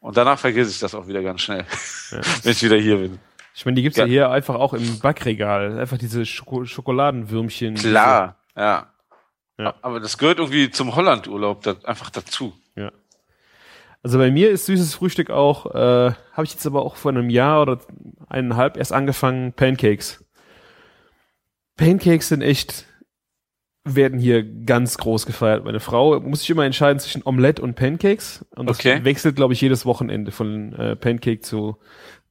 S2: Und danach vergesse ich das auch wieder ganz schnell,
S1: Ja.
S2: wenn ich wieder hier bin.
S1: Ich meine, die gibt's ja.
S2: Ja.
S1: hier einfach auch im Backregal. Einfach diese Schoko Schokoladenwürmchen.
S2: Klar, ja.
S1: Ja.
S2: Aber das gehört irgendwie zum Hollandurlaub da, einfach dazu.
S1: Ja. Also bei mir ist süßes Frühstück auch, äh, habe ich jetzt aber auch vor einem Jahr oder eineinhalb erst angefangen, Pancakes. Pancakes sind echt, werden hier ganz groß gefeiert. Meine Frau muss sich immer entscheiden zwischen Omelette und Pancakes. Und das
S2: Okay.
S1: wechselt, glaube ich, jedes Wochenende von äh, Pancake zu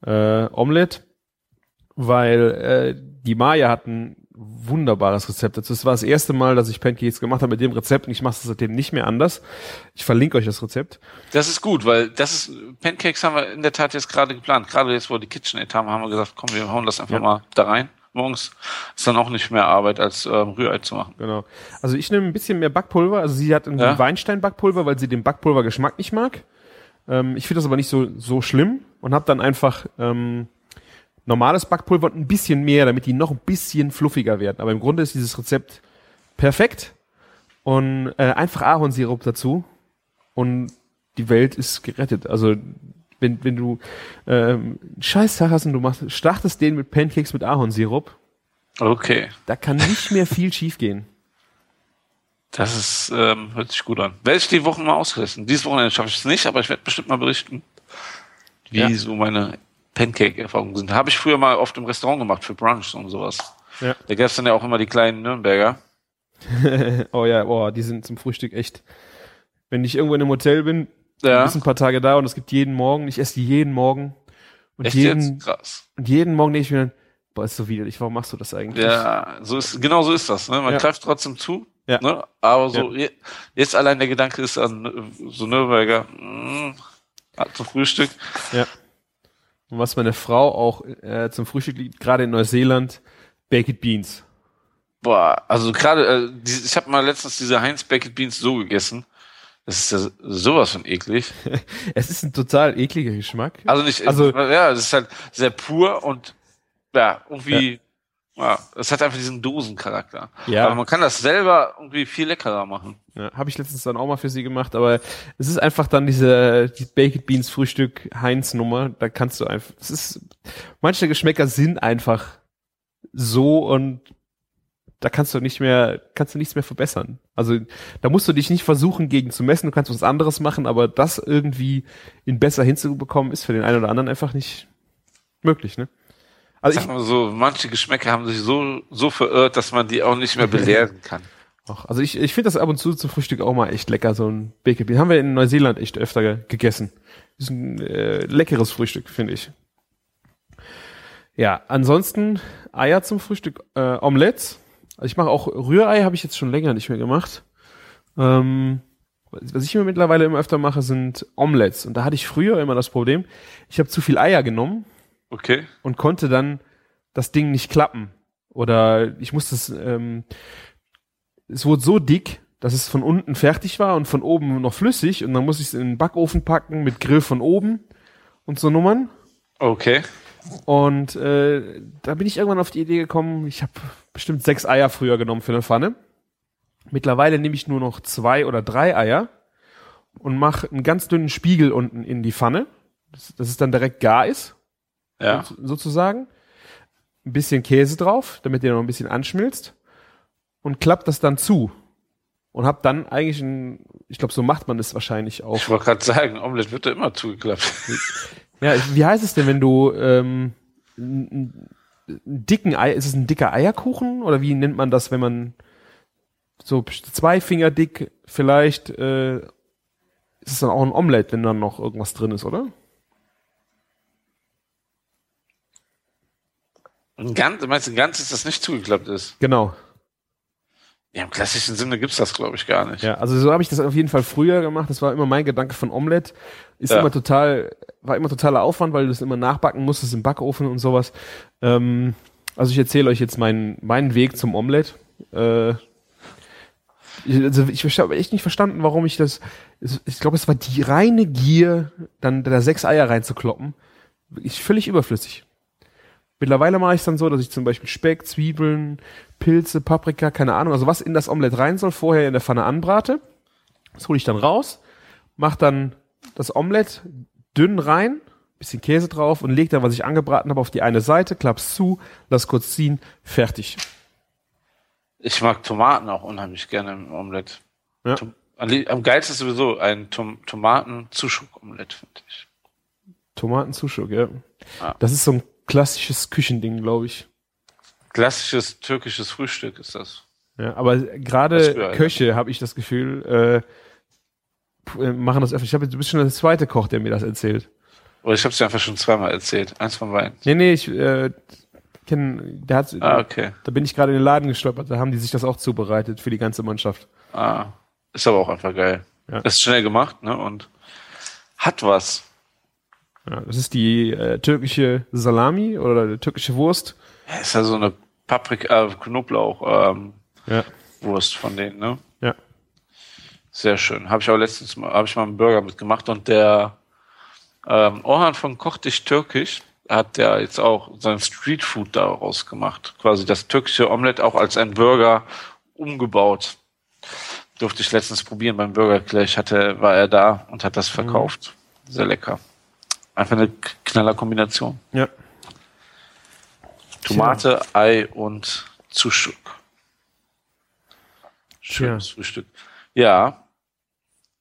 S1: äh, Omelette. Weil äh, die Maya hat ein wunderbares Rezept. Das war das erste Mal, dass ich Pancakes gemacht habe mit dem Rezept und ich mache es seitdem nicht mehr anders. Ich verlinke euch das Rezept.
S2: Das ist gut, weil das ist, Pancakes haben wir in der Tat jetzt gerade geplant. Gerade jetzt, wo wir die KitchenAid haben, haben wir gesagt, komm, wir hauen das einfach
S1: Ja.
S2: mal da rein. Morgens ist dann auch nicht mehr Arbeit, als ähm, Rührei zu machen.
S1: Genau. Also ich nehme ein bisschen mehr Backpulver. Also sie hat irgendwie
S2: Ja.
S1: Weinstein-Backpulver, weil sie den Backpulvergeschmack nicht mag. Ähm, ich finde das aber nicht so, so schlimm und habe dann einfach ähm, normales Backpulver und ein bisschen mehr, damit die noch ein bisschen fluffiger werden. Aber im Grunde ist dieses Rezept perfekt und äh, einfach Ahornsirup dazu und die Welt ist gerettet. Also wenn, wenn du ähm, einen Scheißtag hast und du machst, startest den mit Pancakes mit Ahornsirup,
S2: Okay.
S1: da kann nicht mehr viel schiefgehen.
S2: Das ist, ähm, hört sich gut an. Werde ich die Wochen mal austesten. Dieses Wochenende schaffe ich es nicht, aber ich werde bestimmt mal berichten, wie
S1: Ja.
S2: so meine Pancake-Erfahrungen sind. Habe ich früher mal oft im Restaurant gemacht für Brunch und sowas.
S1: Ja.
S2: Da gab es dann ja auch immer die kleinen Nürnberger.
S1: oh ja, boah, die sind zum Frühstück echt. Wenn ich irgendwo in einem Hotel bin,
S2: Ja.
S1: ist ein paar Tage da und es gibt jeden Morgen, ich esse die jeden Morgen. Und
S2: Echt
S1: jeden,
S2: jetzt? Krass.
S1: und jeden Morgen denke ich mir dann, boah, ist so widerlich, warum machst du das eigentlich?
S2: Ja, so ist, genau so ist das. Ne? Man
S1: Ja.
S2: greift trotzdem zu.
S1: Ja.
S2: Ne? Aber so, je- jetzt allein der Gedanke ist an äh, so Nürnberger mh, zum Frühstück.
S1: Ja. Und was meine Frau auch äh, zum Frühstück liegt, gerade in Neuseeland, Baked Beans.
S2: Boah, also gerade, äh, ich habe mal letztens diese Heinz Baked Beans so gegessen. Das ist ja sowas von eklig.
S1: Es ist ein total ekliger Geschmack.
S2: Also nicht,
S1: Also-
S2: ja, das ist halt sehr pur und ja, irgendwie, ja, es hat einfach diesen Dosencharakter.
S1: Ja.
S2: Aber man kann das selber irgendwie viel leckerer machen.
S1: Ja, habe ich letztens dann auch mal für sie gemacht, aber es ist einfach dann diese die Baked Beans Frühstück Heinz Nummer, da kannst du einfach es ist manche Geschmäcker sind einfach so und da kannst du nicht mehr kannst du nichts mehr verbessern. Also da musst du dich nicht versuchen gegen zu messen, du kannst was anderes machen, aber das irgendwie in besser hinzubekommen ist für den einen oder anderen einfach nicht möglich, ne? Also
S2: Sag mal so, manche Geschmäcker haben sich so, so verirrt, dass man die auch nicht mehr belehren kann.
S1: auch, also ich, ich finde das ab und zu zum Frühstück auch mal echt lecker, so ein Baked Bean. Haben wir in Neuseeland echt öfter ge gegessen. Ist ein äh, leckeres Frühstück, finde ich. Ja, ansonsten Eier zum Frühstück, äh, Omelettes. Also ich mache auch Rührei, habe ich jetzt schon länger nicht mehr gemacht. Ähm, was ich mir mittlerweile immer öfter mache, sind Omelettes. Und da hatte ich früher immer das Problem, ich habe zu viel Eier genommen
S2: Okay?
S1: und konnte dann das Ding nicht klappen. Oder ich musste es, ähm, es wurde so dick, dass es von unten fertig war und von oben noch flüssig und dann musste ich es in den Backofen packen mit Grill von oben und so Nummern.
S2: Okay.
S1: Und äh, da bin ich irgendwann auf die Idee gekommen, ich habe bestimmt sechs Eier früher genommen für eine Pfanne. Mittlerweile nehme ich nur noch zwei oder drei Eier und mache einen ganz dünnen Spiegel unten in die Pfanne, dass, dass es dann direkt gar ist
S2: Ja.
S1: so- sozusagen. Ein bisschen Käse drauf, damit der noch ein bisschen anschmilzt. Und klappt das dann zu. und habe dann eigentlich ein, ich glaube, so macht man es wahrscheinlich auch.
S2: Ich wollte gerade sagen, Omelette wird da immer zugeklappt.
S1: Ja, wie heißt es denn, wenn du ähm, einen dicken Ei, ist es ein dicker Eierkuchen oder wie nennt man das, wenn man so zwei Finger dick vielleicht äh, ist es dann auch ein Omelette, wenn dann noch irgendwas drin ist, oder?
S2: Ein ganz, meinst du ein ganzes, das nicht zugeklappt ist?
S1: Genau.
S2: Ja, im klassischen Sinne gibt's das, glaube ich, gar nicht.
S1: Ja, also so habe ich das auf jeden Fall früher gemacht. Das war immer mein Gedanke von Omelette. Ist
S2: Ja.
S1: immer total, war immer totaler Aufwand, weil du das immer nachbacken musstest im Backofen und sowas. Ähm, also ich erzähle euch jetzt meinen meinen Weg zum Omelette. Äh, ich, also ich habe echt nicht verstanden, warum ich das. Ich glaube, es war die reine Gier, dann da sechs Eier reinzukloppen. Wirklich völlig überflüssig. Mittlerweile mache ich es dann so, dass ich zum Beispiel Speck, Zwiebeln, Pilze, Paprika, keine Ahnung, also was in das Omelett rein soll, vorher in der Pfanne anbrate. Das hole ich dann raus, mach dann das Omelett dünn rein, bisschen Käse drauf und leg dann, was ich angebraten habe, auf die eine Seite, klapp's zu, lass kurz ziehen, fertig.
S2: Ich mag Tomaten auch unheimlich gerne im Omelette.
S1: Ja.
S2: Am geilsten ist sowieso ein Tom Tomaten-Zuschuck-Omelette, finde ich.
S1: Tomatenzuschuk, ja.
S2: Ja.
S1: Das ist so ein klassisches Küchending, glaube ich.
S2: Klassisches türkisches Frühstück ist das.
S1: Ja, aber gerade. Köche, habe ich das Gefühl, äh, äh, machen das öffentlich. Ich hab, du bist schon der zweite Koch, der mir das erzählt.
S2: Oder ich habe es dir einfach schon zweimal erzählt. Eins von beiden.
S1: Nee, nee, ich äh, kenn, der hat,
S2: Ah, okay.
S1: da bin ich gerade in den Laden gestolpert, da haben die sich das auch zubereitet für die ganze Mannschaft.
S2: Ah, ist aber auch einfach geil.
S1: Ja.
S2: Ist schnell gemacht, ne? Und hat was.
S1: Ja, das ist die äh, türkische Salami oder türkische Wurst.
S2: Ja, ist ja so eine Paprika, äh, Knoblauch, ähm,
S1: Ja.
S2: Wurst von denen, ne?
S1: Ja.
S2: Sehr schön. Habe ich auch letztens mal, habe ich mal einen Burger mitgemacht und der ähm, Orhan von Koch dich Türkisch hat ja jetzt auch sein Streetfood daraus gemacht. Quasi das türkische Omelette auch als ein Burger umgebaut. Durfte ich letztens probieren beim Burger Clash. Hatte, war er da und hat das verkauft. Sehr lecker. Einfach eine knaller Kombination.
S1: Ja.
S2: Tomate, Ei und Zuschuk. Schönes
S1: Tja.
S2: Frühstück. Ja.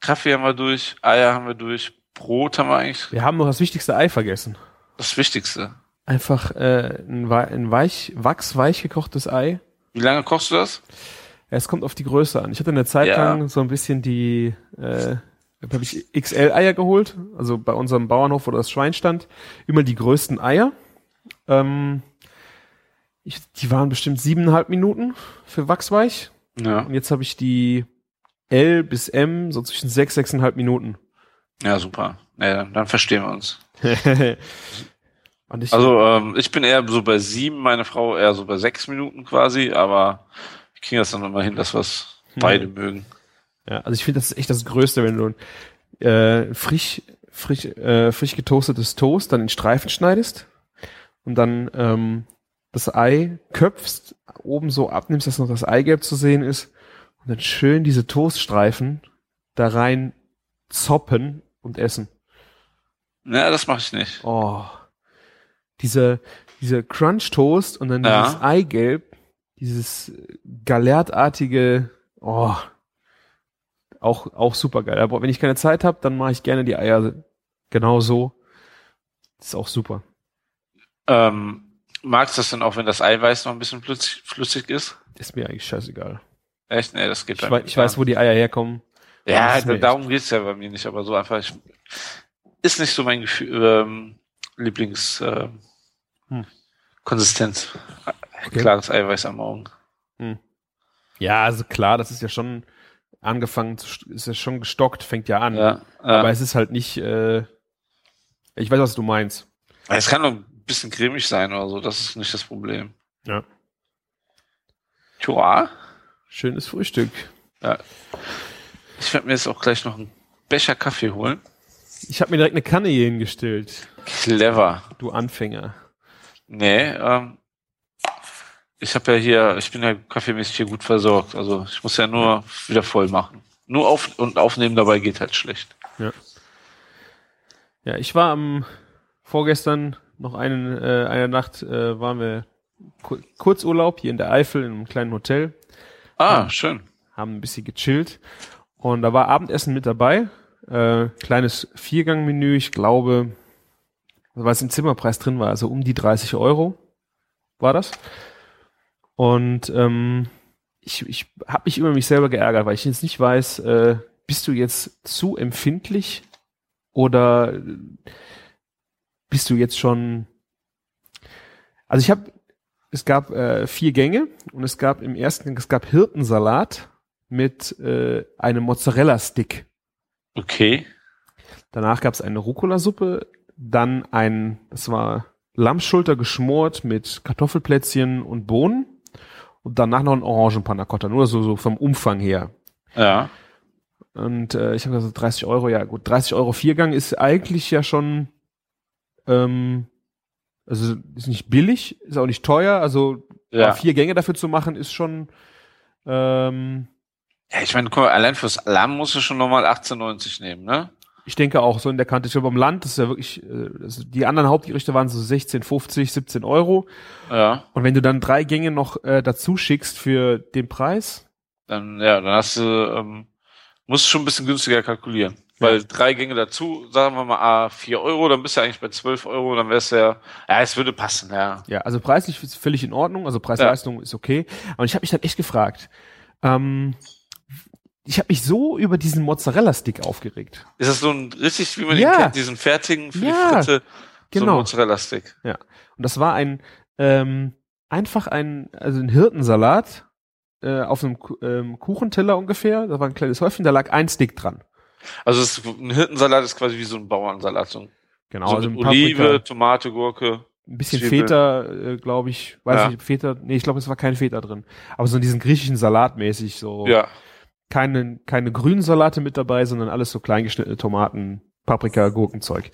S2: Kaffee haben wir durch, Eier haben wir durch, Brot haben wir eigentlich
S1: Wir haben noch das wichtigste Ei vergessen.
S2: das Wichtigste.
S1: Einfach äh, ein, wei- ein weich, wachsweich gekochtes Ei.
S2: Wie lange kochst du das?
S1: Es kommt auf die Größe an. Ich hatte eine Zeit
S2: Ja.
S1: lang so ein bisschen die, äh, habe ich XL-Eier geholt, also bei unserem Bauernhof, wo das Schwein stand, immer die größten Eier. Ähm, ich, die waren bestimmt siebeneinhalb Minuten für wachsweich.
S2: Ja.
S1: Und jetzt habe ich die L bis M, so zwischen sechs, sechseinhalb Minuten.
S2: Ja, super. Ja, dann, verstehen wir uns.
S1: Ich,
S2: Also ähm, ich bin eher so bei sieben, meine Frau eher so bei sechs Minuten quasi, aber ich kriege das dann immer hin, dass wir es
S1: Hm.
S2: beide mögen.
S1: Ja, also ich finde, das ist echt das Größte, wenn du äh, frisch, frisch, äh, frisch getoastetes Toast dann in Streifen schneidest und dann ähm, das Ei köpfst, oben so abnimmst, dass noch das Eigelb zu sehen ist und dann schön diese Toaststreifen da rein zoppen und essen.
S2: Ja, das mache ich nicht.
S1: Oh. Diese, diese Crunch Toast und dann
S2: Ja.
S1: dieses Eigelb, dieses galertartige, oh. Auch, auch super geil. Aber wenn ich keine Zeit habe, dann mache ich gerne die Eier genau so. Das ist auch super.
S2: Ähm, magst du das denn auch, wenn das Eiweiß noch ein bisschen flüssig, ist?
S1: Ist mir eigentlich scheißegal.
S2: Echt? Nee, das geht
S1: Ich,
S2: mir
S1: ich weiß, wo die Eier herkommen.
S2: Ja, darum geht's ja bei mir nicht, aber so einfach, ich, ist nicht so mein Gefühl, ähm, Lieblings, äh,
S1: Hm.
S2: Konsistenz.
S1: Okay.
S2: Klares Eiweiß am Morgen.
S1: Ja, also klar, das ist ja schon angefangen, zu, st- ist ja schon gestockt, fängt ja an.
S2: Ja,
S1: Aber
S2: ja.
S1: es ist halt nicht, äh, ich weiß, was du meinst.
S2: Es kann noch ein bisschen cremig sein oder so, das ist nicht das Problem.
S1: Ja.
S2: Joa.
S1: Schönes Frühstück.
S2: Ich werde mir jetzt auch gleich noch einen Becher Kaffee holen.
S1: Ich habe mir direkt eine Kanne hier hingestellt,
S2: Clever.
S1: du Anfänger.
S2: Nee, ähm, ich habe ja hier, ich bin ja kaffeemäßig hier gut versorgt. Also ich muss ja nur wieder voll machen. Nur auf und aufnehmen dabei geht halt schlecht.
S1: Ja, ich war am vorgestern noch einen, äh, eine Nacht äh, waren wir Ku- Kurzurlaub hier in der Eifel in einem kleinen Hotel.
S2: Ah, schön.
S1: haben ein bisschen gechillt und da war Abendessen mit dabei, äh, kleines Viergangmenü, ich glaube, was im Zimmerpreis drin war, also um die 30 Euro war das. Und ähm, ich, ich habe mich über mich selber geärgert, weil ich jetzt nicht weiß, äh, bist du jetzt zu empfindlich oder bist du jetzt schon also ich habe es gab äh, vier Gänge und es gab im ersten es gab Hirtensalat mit äh, einem Mozzarella Stick.
S2: Okay.
S1: Danach gab es eine Rucola-Suppe, dann ein, das war Lammschulter geschmort mit Kartoffelplätzchen und Bohnen und danach noch ein Orangenpanacotta, nur so, so vom Umfang her.
S2: Ja.
S1: Und äh, ich habe gesagt, 30 Euro, ja gut, 30 Euro Viergang ist eigentlich ja schon, ähm, also ist nicht billig, ist auch nicht teuer, also
S2: Ja.
S1: vier Gänge dafür zu machen, ist schon, ähm,
S2: Ja, ich meine, guck mal, allein fürs Lamm musst du schon nochmal 18,90 nehmen, ne?
S1: Ich denke auch so in der Kante. Ich glaube, am Land das ist ja wirklich, das, die anderen Hauptgerichte waren so 16, 50, 17 Euro.
S2: Ja.
S1: Und wenn du dann drei Gänge noch äh, dazu schickst für den Preis,
S2: Dann, ja, dann hast du, ähm, musst du schon ein bisschen günstiger kalkulieren. Weil drei Gänge dazu, sagen wir mal, ah, 4 Euro, dann bist du eigentlich bei 12 Euro, dann wär's ja, ja, es würde passen, ja.
S1: ja, also preislich ist völlig in Ordnung, also Preis-Leistung ist okay. Aber ich habe mich dann echt gefragt, ähm, ich habe mich so über diesen Mozzarella-Stick aufgeregt.
S2: Ist das so ein richtig, wie man
S1: Ja.
S2: den kennt, diesen fertigen für
S1: Ja,
S2: die Fritte, so ein
S1: genau.
S2: Mozzarella-Stick?
S1: Und das war ein ähm, einfach ein, also ein Hirtensalat äh, auf einem ähm, Kuchenteller ungefähr. Da war ein kleines Häufchen, da lag ein Stick dran.
S2: Also es, ein Hirtensalat ist quasi wie so ein Bauernsalat. So,
S1: Genau,
S2: so
S1: also
S2: mit
S1: ein
S2: Olive,
S1: Paprika,
S2: Tomate, Gurke.
S1: ein bisschen
S2: Zwiebeln.
S1: Feta, äh, glaube ich. Weiß
S2: Ja.
S1: nicht, Feta, nee, ich glaube, es war kein Feta drin. Aber so in diesen griechischen Salat mäßig so.
S2: Ja.
S1: Keine, keine grünen Salate mit dabei, sondern alles so kleingeschnittene Tomaten, Paprika, Gurkenzeug.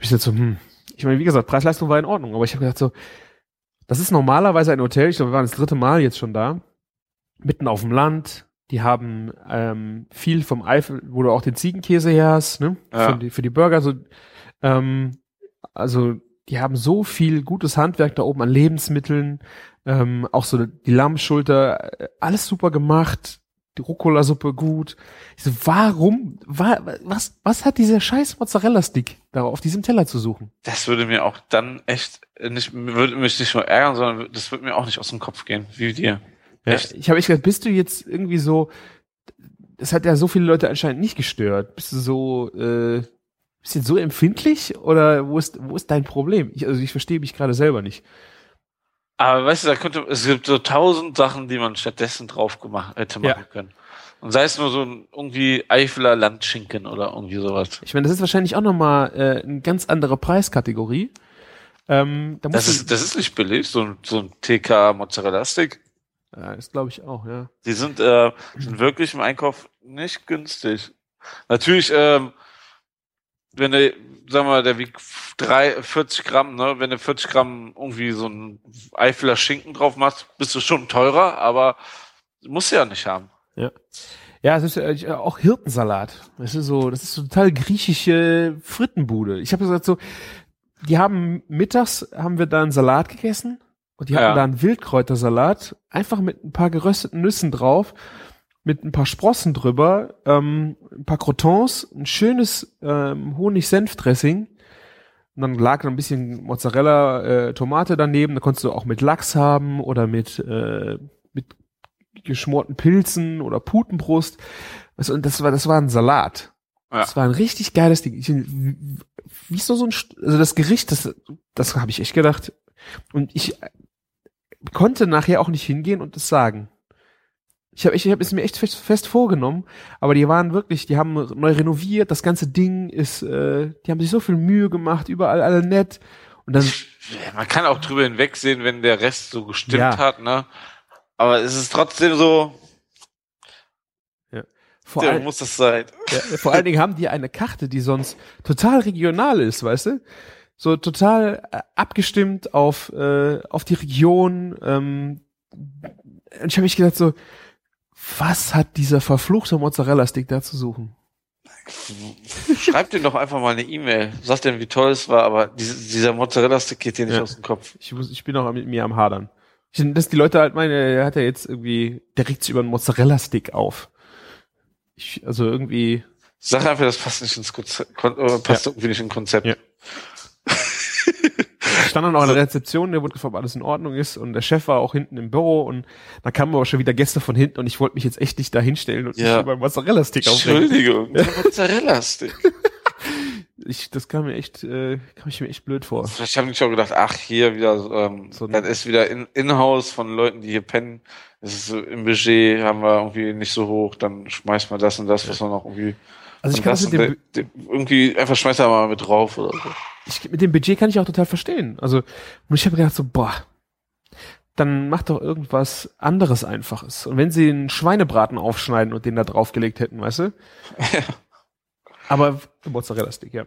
S1: Ich jetzt so, hm. Ich meine, wie gesagt, Preis-Leistung war in Ordnung, aber ich habe gedacht so, das ist normalerweise ein Hotel, ich glaube, wir waren das dritte Mal jetzt schon da, mitten auf dem Land, die haben ähm, viel vom Eifel, wo du auch den Ziegenkäse her hast, ne?
S2: Ja.
S1: Für, die, für die Burger, so, ähm, also die haben so viel gutes Handwerk da oben an Lebensmitteln, ähm, auch so die Lammschulter, äh, alles super gemacht, die Rucola-Suppe gut. Ich so, warum, wa, was, was hat dieser scheiß Mozzarella-Stick da auf diesem Teller zu suchen?
S2: Das würde mir auch dann echt nicht, würde mich nicht nur ärgern, sondern das würde mir auch nicht aus dem Kopf gehen, wie dir.
S1: Ja,
S2: Echt?
S1: ich habe echt gedacht, bist du jetzt irgendwie so, das hat ja so viele Leute anscheinend nicht gestört. Bist du so, äh, bist du so empfindlich oder wo ist, wo ist dein Problem? Ich, also ich verstehe mich gerade selber nicht.
S2: Aber weißt du, da könnte, es gibt so tausend Sachen, die man stattdessen drauf gemacht, hätte machen
S1: Ja.
S2: können. Und sei es nur so ein irgendwie Eifeler Landschinken oder irgendwie sowas.
S1: Ich meine, das ist wahrscheinlich auch nochmal äh, eine ganz andere Preiskategorie. Ähm, da
S2: Das ist, das ist nicht billig, so ein, so ein TK Mozzarella Stick.
S1: ja, das glaube ich auch, ja.
S2: Die sind, äh, sind wirklich im Einkauf nicht günstig. Natürlich, ähm, wenn du, sagen wir mal, der wiegt drei, 40 Gramm, ne, wenn du 40 Gramm irgendwie so ein Eifeler Schinken drauf machst, bist du schon teurer, aber musst du ja nicht haben.
S1: Ja, es ist äh, auch Hirtensalat. Das ist so, das ist so total griechische Frittenbude. Ich habe gesagt so, die haben mittags haben wir da einen Salat gegessen und die hatten
S2: Ja.
S1: da einen Wildkräutersalat, einfach mit ein paar gerösteten Nüssen drauf, mit ein paar Sprossen drüber, ähm, ein paar Crotons, ein schönes ähm, Honig-Senf-Dressing. Und dann lag noch ein bisschen Mozzarella, äh, Tomate daneben. Da konntest du auch mit Lachs haben oder mit, äh, mit geschmorten Pilzen oder Putenbrust. Also, und das war, das war ein Salat.
S2: Ja.
S1: Das war ein richtig geiles Ding. Ich, wie ist so so ein, also das Gericht, das, das habe ich echt gedacht. Und ich konnte nachher auch nicht hingehen und es sagen. Ich habe ich hab es mir echt fest, fest vorgenommen, aber die waren wirklich, die haben neu renoviert, das ganze Ding ist, äh, die haben sich so viel Mühe gemacht, überall alle nett. Und dann,
S2: Ja, Man kann auch drüber hinwegsehen, wenn der Rest so gestimmt
S1: Ja.
S2: hat, ne? Aber es ist trotzdem so,
S1: vor,
S2: der
S1: all,
S2: muss das sein.
S1: ja, vor allen Dingen haben die eine Karte, die sonst total regional ist, weißt du? So total äh, abgestimmt auf, äh, auf die Region. Ähm, und ich habe mich gedacht so, was hat dieser verfluchte Mozzarella-Stick da zu suchen?
S2: Schreib dir doch einfach mal eine E-Mail. Sag dir, wie toll es war, aber diese, dieser Mozzarella-Stick geht dir nicht
S1: Ja.
S2: aus dem Kopf.
S1: Ich, muss, ich bin auch mit mir am Hadern. Dass die Leute halt meine, er hat ja jetzt irgendwie, der regt sich über einen Mozzarella-Stick auf. Ich, also irgendwie.
S2: Sag einfach, das passt nicht ins Konzept, passt ja. irgendwie nicht ins Konzept. Ja.
S1: Ich stand dann auch in der Rezeption, der wurde gefragt, ob alles in Ordnung ist und der Chef war auch hinten im Büro und da kamen aber schon wieder Gäste von hinten und ich wollte mich jetzt echt nicht da hinstellen und
S2: ja.
S1: mich über Mozzarella-Stick
S2: aufregen. Entschuldigung, ja. Mozzarella-Stick.
S1: ich, das kam mir echt, äh, kam ich mir echt blöd vor.
S2: Ich habe nicht auch gedacht, ach, hier wieder, ähm, so dann ist wieder in, in-house von Leuten, die hier pennen. Es ist so, im Budget haben wir irgendwie nicht so hoch, dann schmeißt man das und das, was man noch irgendwie.
S1: Also ich kann das mit dem,
S2: de, irgendwie einfach schmeißt er mal mit drauf oder so.
S1: Ich, mit dem Budget kann ich auch total verstehen. Also, und ich habe gedacht so, boah, dann macht doch irgendwas anderes Einfaches. Und wenn sie einen Schweinebraten aufschneiden und den da draufgelegt hätten, weißt du? Ja. Aber Mozzarella-Stick, ja.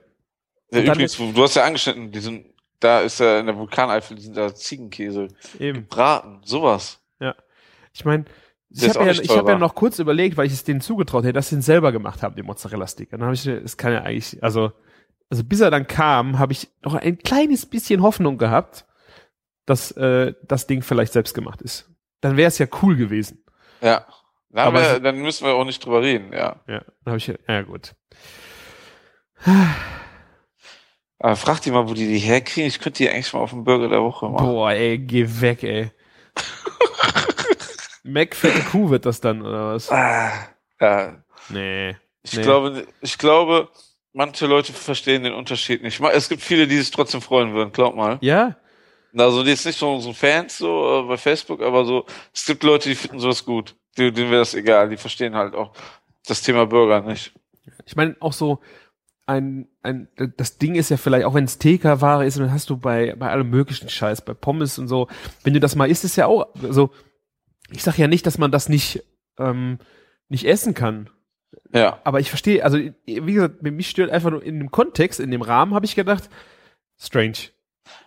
S2: ja übrigens, du hast ja angeschnitten, die sind, da ist ja in der Vulkaneifel, die sind da Ziegenkäse. Eben. Gebraten, sowas.
S1: Ja. Ich meine, ich habe ja, ich hab ja noch kurz überlegt, weil ich es denen zugetraut hätte, dass sie ihn selber gemacht haben, den Mozzarella-Stick. Und dann habe ich, es kann ja eigentlich, also, also bis er dann kam, habe ich noch ein kleines bisschen Hoffnung gehabt, dass äh, das Ding vielleicht selbst gemacht ist. Dann wäre es ja cool gewesen.
S2: Ja. Dann, wir, dann müssen wir auch nicht drüber reden, ja.
S1: Ja, dann habe ich, ja gut.
S2: Aber frag die mal, wo die die herkriegen. Ich könnte die eigentlich mal auf dem Burger der Woche machen.
S1: Boah, ey, geh weg, ey. McFette Kuh wird das dann, oder was?
S2: Ah, ja.
S1: Nee.
S2: Ich
S1: nee.
S2: glaube, ich glaube, manche Leute verstehen den Unterschied nicht. Es gibt viele, die sich trotzdem freuen würden, glaub mal.
S1: Ja.
S2: Also, die ist nicht so, so Fans so äh, bei Facebook, aber so, es gibt Leute, die finden sowas gut. Denen wäre das egal. Die verstehen halt auch das Thema Burger nicht.
S1: Ich meine, auch so, ein, ein, das Ding ist ja vielleicht, auch wenn es TK-Ware ist, dann hast du bei, bei allem möglichen Scheiß, bei Pommes und so, wenn du das mal isst, ist ja auch, so, ich sag ja nicht, dass man das nicht, ähm, nicht essen kann.
S2: Ja.
S1: Aber ich verstehe, also, wie gesagt, mich stört einfach nur in dem Kontext, in dem Rahmen habe ich gedacht, strange.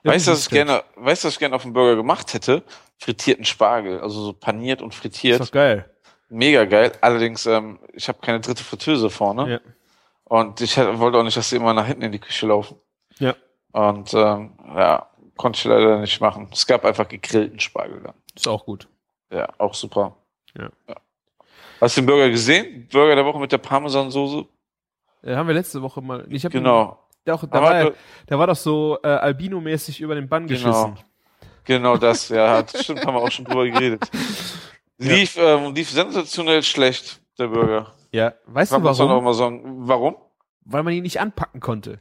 S2: Weißt du, was ich gerne, weißt du, was ich gerne auf dem Burger gemacht hätte? Frittierten Spargel, also so paniert und frittiert.
S1: ist doch geil.
S2: Mega geil. Allerdings, ähm, ich habe keine dritte Fritteuse vorne. Ja. Und ich wollte auch nicht, dass sie immer nach hinten in die Küche laufen.
S1: Ja.
S2: Und ähm, ja, konnte ich leider nicht machen. Es gab einfach gegrillten Spargel dann.
S1: Ist auch gut.
S2: Ja, auch super.
S1: Ja. ja.
S2: Hast du den Burger gesehen? Burger der Woche mit der Parmesansoße?
S1: Ja, haben wir letzte Woche mal. Ich hab
S2: genau.
S1: Der, auch, der, war, der war doch so äh, Albino-mäßig über den Bann
S2: genau.
S1: geschissen.
S2: Genau das, ja, hat, stimmt, haben wir auch schon drüber geredet. Lief, ja. ähm, lief sensationell schlecht, der Burger.
S1: Ja, weißt Kann du warum?
S2: Auch mal sagen. Warum?
S1: Weil man ihn nicht anpacken konnte.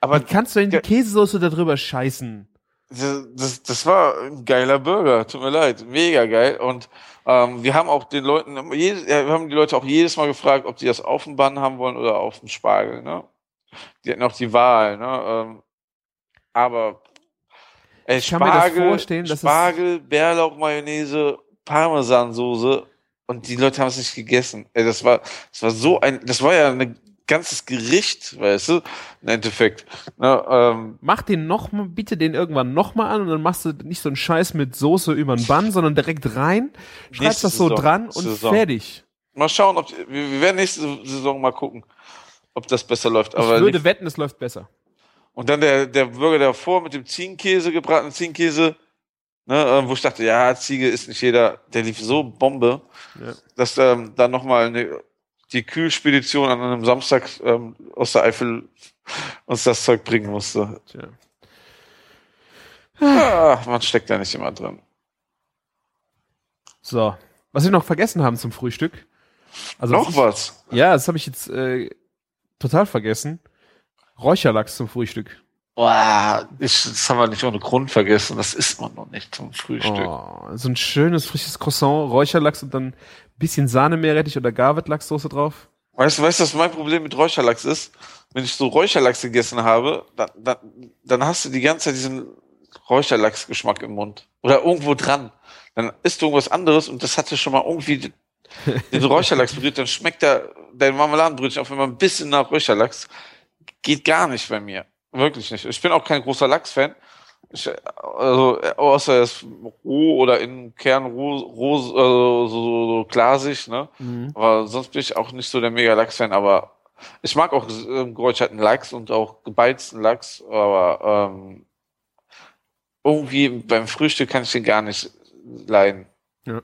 S1: Aber Wie kannst du in die Käsesoße da drüber scheißen?
S2: Das, das, das war ein geiler Burger, tut mir leid, mega geil. Und ähm, wir haben auch den Leuten, wir haben die Leute auch jedes Mal gefragt, ob die das auf dem Bann haben wollen oder auf dem Spargel. Ne? Die hatten auch die Wahl. Ne? Ähm, aber ey,
S1: ich kann Spargel, mir vorstellen, dass
S2: Spargel, Bärlauch, Mayonnaise, Parmesansoße und die Leute haben es nicht gegessen. Ey, das war, das war so ein, das war ja ein ganzes Gericht, weißt du, im Endeffekt. Ne, ähm,
S1: Mach den noch mal, bitte den irgendwann noch mal an und dann machst du nicht so einen Scheiß mit Soße über den Bann, sondern direkt rein, schreibst das so Saison, dran und Saison. fertig.
S2: Mal schauen, ob wir, wir werden nächste Saison mal gucken, ob das besser läuft. Aber
S1: ich würde wetten, es läuft besser.
S2: Und dann der, der Burger davor mit dem Ziegenkäse, gebratenen Ziegenkäse, ne, äh, wo ich dachte, ja, Ziege ist nicht jeder, der lief so Bombe, ja. dass ähm, da nochmal eine, die Kühlspedition an einem Samstag ähm, aus der Eifel uns das Zeug bringen musste. Tja. Ah, man steckt da nicht immer drin.
S1: So. Was wir noch vergessen haben zum Frühstück.
S2: Also noch
S1: ich,
S2: was?
S1: Ja, das habe ich jetzt äh, total vergessen. Räucherlachs zum Frühstück.
S2: Boah, ich, das haben wir nicht ohne Grund vergessen. Das isst man noch nicht zum Frühstück. Oh,
S1: so ein schönes, frisches Croissant, Räucherlachs und dann ein bisschen Sahne, Meerrettich oder Garvet-Lachssoße drauf.
S2: Weißt du, weißt du, was mein Problem mit Räucherlachs ist? Wenn ich so Räucherlachs gegessen habe, dann, dann, dann hast du die ganze Zeit diesen Räucherlachsgeschmack im Mund. Oder irgendwo dran. Dann isst du irgendwas anderes und das hatte schon mal irgendwie den Räucherlachs berührt, dann schmeckt der, dein Marmeladenbrötchen auf einmal ein bisschen nach Räucherlachs. Geht gar nicht bei mir. Wirklich nicht. Ich bin auch kein großer Lachs-Fan. also, außer er ist roh oder in Kern roh, roh also, so, so, so glasig, ne? Mhm. Aber sonst bin ich auch nicht so der mega Lachs-Fan, aber ich mag auch äh, geräucherten Lachs und auch gebeizten Lachs, aber ähm, irgendwie beim Frühstück kann ich den gar nicht leiden.
S1: Ja.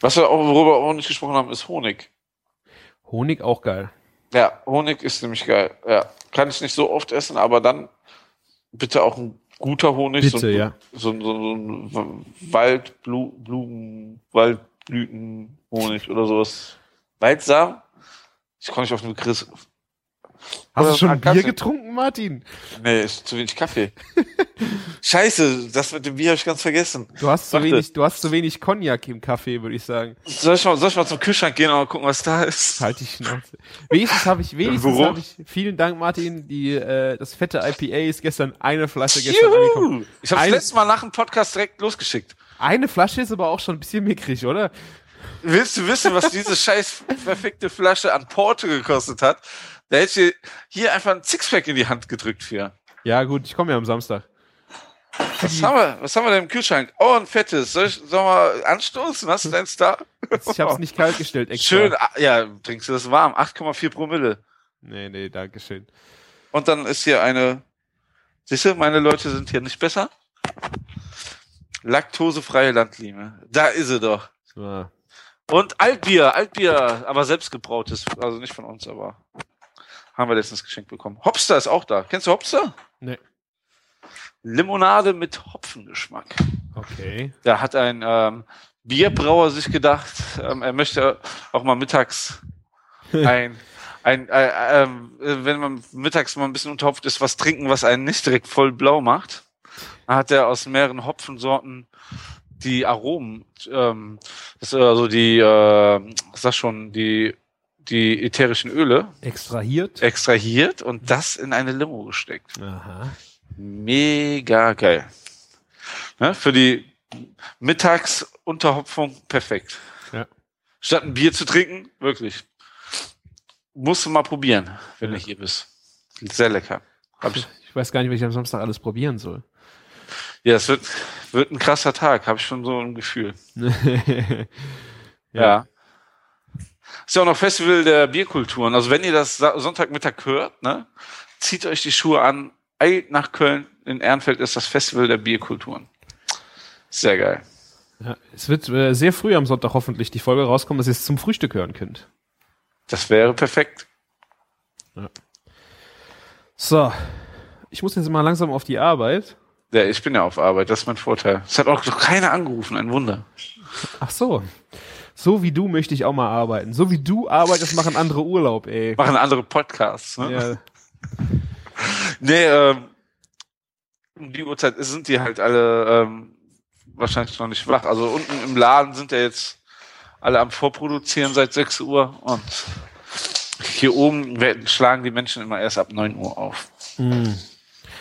S2: Was wir auch, worüber wir auch nicht gesprochen haben, ist Honig.
S1: Honig auch geil.
S2: Ja, Honig ist nämlich geil. Ja, kann ich nicht so oft essen, aber dann bitte auch ein guter Honig.
S1: Bitte,
S2: so, ein-
S1: ja.
S2: so, so, so ein Waldblumen, Waldblütenhonig oder sowas. Waldsamen? Ich komme nicht auf den Begriff.
S1: Hast
S2: Oder
S1: du schon
S2: ein
S1: Bier
S2: Kaffee.
S1: getrunken, Martin?
S2: Nee, ist zu wenig Kaffee. Scheiße, das mit dem Bier habe ich ganz vergessen.
S1: Du hast zu
S2: Warte.
S1: wenig, du hast zu wenig Cognac im Kaffee, würde ich sagen.
S2: Soll ich, mal, soll ich mal zum Kühlschrank gehen und mal gucken, was da ist?
S1: Halt die Schnauze. Wenigstens habe ich, wenigstens habe ich, vielen Dank, Martin, die, äh, das fette IPA ist gestern eine Flasche gestern angekommen.
S2: Juhu! Ich habe das letzte Mal nach dem Podcast direkt losgeschickt.
S1: Eine Flasche ist aber auch schon ein bisschen mickrig, oder?
S2: Willst du wissen, was diese scheiß verfickte Flasche an Porto gekostet hat? Da hätte ich hier einfach ein Sixpack in die Hand gedrückt für.
S1: Ja, gut, ich komme ja am Samstag.
S2: Was haben wir, was haben wir denn im Kühlschrank? Oh, ein fettes. Soll ich, sollen wir anstoßen? Hast du deins da?
S1: Ich habe es nicht kalt gestellt, extra.
S2: Schön, ah, ja, trinkst du das warm? 8,4 Promille.
S1: Nee, nee, danke schön.
S2: Und dann ist hier eine, siehst du, meine Leute sind hier nicht besser. Laktosefreie Landlinie. Da ist sie doch.
S1: So.
S2: Und Altbier, Altbier, aber selbstgebrautes, also nicht von uns, aber haben wir letztens geschenkt bekommen. Hopster ist auch da. Kennst du Hopster?
S1: Nee.
S2: Limonade mit Hopfengeschmack.
S1: Okay.
S2: Da hat ein ähm, Bierbrauer sich gedacht, ähm, er möchte auch mal mittags ein, ein äh, äh, wenn man mittags mal ein bisschen unterhopft ist, was trinken, was einen nicht direkt voll blau macht. Da hat er aus mehreren Hopfensorten die Aromen, ähm, das ist also die, äh, sag schon, die, die ätherischen Öle
S1: Extrahiert.
S2: extrahiert und das in eine Limo gesteckt.
S1: Aha.
S2: Mega geil. Ne, für die Mittagsunterhopfung perfekt.
S1: Ja.
S2: Statt ein Bier zu trinken, wirklich. Musst du mal probieren, wenn
S1: Ja.
S2: du hier bist. Sehr lecker. Ich,
S1: Ich weiß gar nicht, was ich am Samstag alles probieren soll.
S2: ja, es wird, wird ein krasser Tag, habe ich schon so ein Gefühl.
S1: ja.
S2: Ja. Ist ja auch noch Festival der Bierkulturen. Also wenn ihr das Sonntagmittag hört, ne, zieht euch die Schuhe an, eilt nach Köln. In Ehrenfeld ist das Festival der Bierkulturen. Sehr geil.
S1: Ja, es wird äh, sehr früh am Sonntag hoffentlich die Folge rauskommen, dass ihr es zum Frühstück hören könnt.
S2: Das wäre perfekt.
S1: So. Ich muss jetzt mal langsam auf die Arbeit.
S2: Ja, ich bin ja auf Arbeit, das ist mein Vorteil. Es hat auch noch keiner angerufen, ein Wunder.
S1: Ach so. So wie du möchte ich auch mal arbeiten. So wie du arbeitest, machen andere Urlaub, ey.
S2: Machen andere Podcasts. Ne?
S1: Ja,
S2: Nee, ähm, um die Uhrzeit sind die halt alle ähm, wahrscheinlich noch nicht wach. Also unten im Laden sind ja jetzt alle am Vorproduzieren seit 6 Uhr und hier oben schlagen die Menschen immer erst ab 9 Uhr auf.
S1: Mm.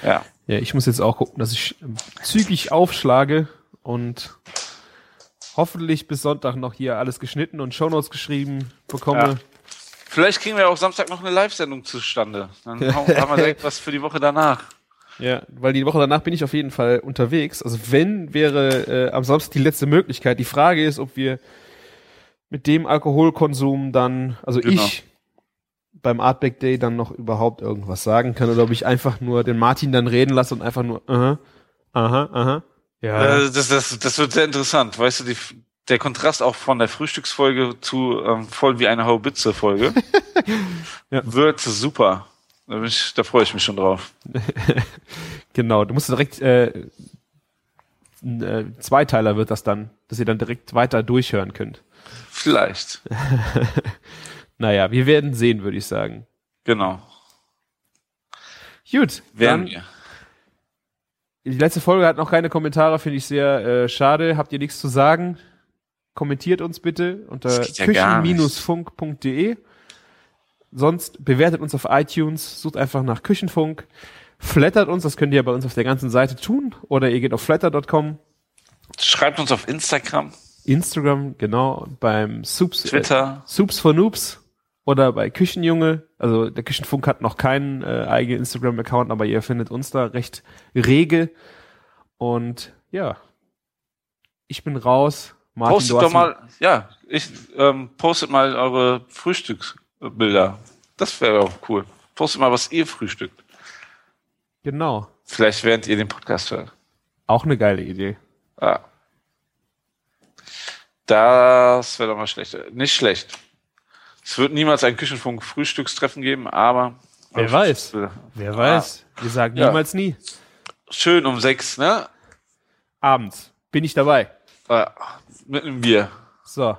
S2: Ja.
S1: ja, ich muss jetzt auch gucken, dass ich zügig aufschlage und hoffentlich bis Sonntag noch hier alles geschnitten und Shownotes geschrieben bekomme.
S2: Ja. Vielleicht kriegen wir auch Samstag noch eine Live-Sendung zustande. Dann haben wir direkt was für die Woche danach.
S1: Ja, weil die Woche danach bin ich auf jeden Fall unterwegs. Also wenn wäre äh, am Samstag die letzte Möglichkeit. Die Frage ist, ob wir mit dem Alkoholkonsum dann, also
S2: Genau.
S1: ich beim Artback Day dann noch überhaupt irgendwas sagen kann oder ob ich einfach nur den Martin dann reden lasse und einfach nur aha, aha, aha. Ja.
S2: Äh, das, das, das wird sehr interessant. Weißt du, die, der Kontrast auch von der Frühstücksfolge zu ähm, voll wie eine Haubitze-Folge
S1: Ja.
S2: wird super. Da, ich, da freue ich mich schon drauf.
S1: Genau, du musst direkt äh, ein äh, Zweiteiler wird das dann, dass ihr dann direkt weiter durchhören könnt.
S2: Vielleicht.
S1: Naja, wir werden sehen, würde ich sagen.
S2: Genau.
S1: Gut,
S2: Werden
S1: dann
S2: wir.
S1: Die letzte Folge hat noch keine Kommentare, finde ich sehr äh, schade. Habt ihr nichts zu sagen? Kommentiert uns bitte unter
S2: ja
S1: küchen-funk.de. Sonst bewertet uns auf iTunes, sucht einfach nach Küchenfunk, flattert uns, das könnt ihr bei uns auf der ganzen Seite tun, oder ihr geht auf flatter.com,
S2: Schreibt uns auf Instagram,
S1: Instagram, genau, beim Soups, äh,
S2: Twitter.
S1: Soups for Noobs oder bei Küchenjunge. Also der Küchenfunk hat noch keinen äh, eigenen Instagram-Account, aber ihr findet uns da recht rege. Und ja, ich bin raus. Martin,
S2: postet doch mal, ja, ich ähm, postet mal eure Frühstücksbilder. Das wäre auch cool. Postet mal, was ihr frühstückt.
S1: Genau.
S2: Vielleicht während ihr den Podcast hört.
S1: Auch eine geile Idee.
S2: Ja. Das wäre doch mal schlecht. Nicht schlecht. Es wird niemals ein Küchenfunk-Frühstückstreffen geben, aber.
S1: Wer weiß.
S2: äh,
S1: Wer weiß. Wir sagen
S2: Ja.
S1: niemals nie.
S2: Schön um sechs, ne?
S1: Abends bin ich dabei.
S2: Äh, mit einem Bier.
S1: So.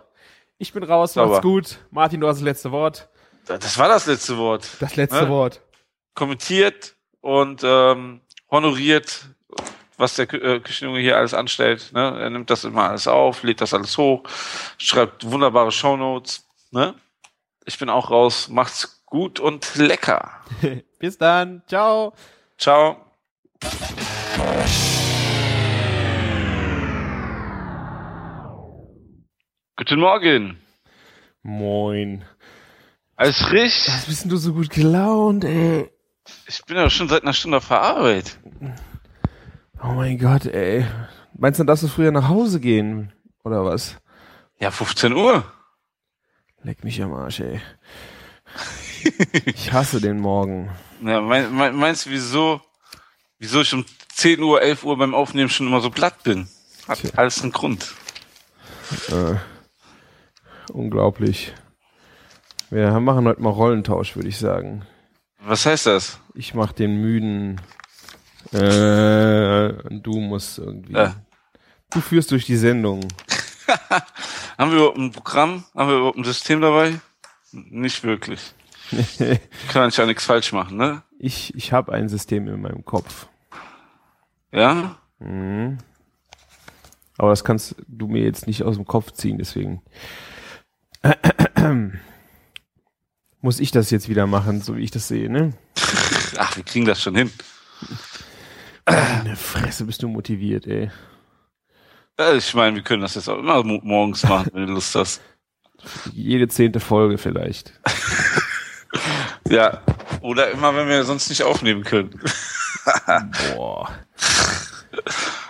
S1: Ich bin raus,
S2: Sauber.
S1: macht's gut. Martin, du hast das letzte Wort.
S2: Das war das letzte Wort.
S1: Das letzte
S2: Ja.
S1: Wort.
S2: Kommentiert und ähm, honoriert, was der Kü äh, Küchenjunge hier alles anstellt. Ne? Er nimmt das immer alles auf, lädt das alles hoch, schreibt wunderbare Shownotes. Ne? Ich bin auch raus. Macht's gut und lecker.
S1: Bis dann. Ciao.
S2: Ciao. Guten Morgen.
S1: Moin.
S2: Alles frisch?
S1: Was bist denn du so gut gelaunt, ey?
S2: Ich bin ja schon seit einer Stunde auf der Arbeit.
S1: Oh mein Gott, ey. Meinst du, darfst du früher nach Hause gehen? Oder was?
S2: Ja, 15 Uhr.
S1: Leck mich am Arsch, ey. Ich hasse den Morgen.
S2: Ja, mein, mein, meinst du, wieso, wieso ich um 10 Uhr, 11 Uhr beim Aufnehmen schon immer so platt bin? Hat
S1: Tja.
S2: alles einen Grund.
S1: Äh, unglaublich. Wir machen heute mal Rollentausch, würde ich sagen.
S2: Was heißt das?
S1: Ich mach den müden. Äh, und du musst irgendwie.
S2: Ja.
S1: Du führst durch die Sendung.
S2: Haben wir überhaupt ein Programm? Haben wir überhaupt ein System dabei? Nicht wirklich. Kann ich ja nichts falsch machen, ne?
S1: ich ich habe ein System in meinem Kopf.
S2: Ja?
S1: Mhm. Aber das kannst du mir jetzt nicht aus dem Kopf ziehen, deswegen muss ich das jetzt wieder machen, so wie ich das sehe, ne?
S2: Ach, wir kriegen das schon hin.
S1: Eine Fresse, bist du motiviert, ey.
S2: Ich meine, wir können das jetzt auch immer mo- morgens machen, wenn du Lust hast.
S1: Jede zehnte Folge vielleicht.
S2: Ja. Oder immer, wenn wir sonst nicht aufnehmen können.
S1: Boah.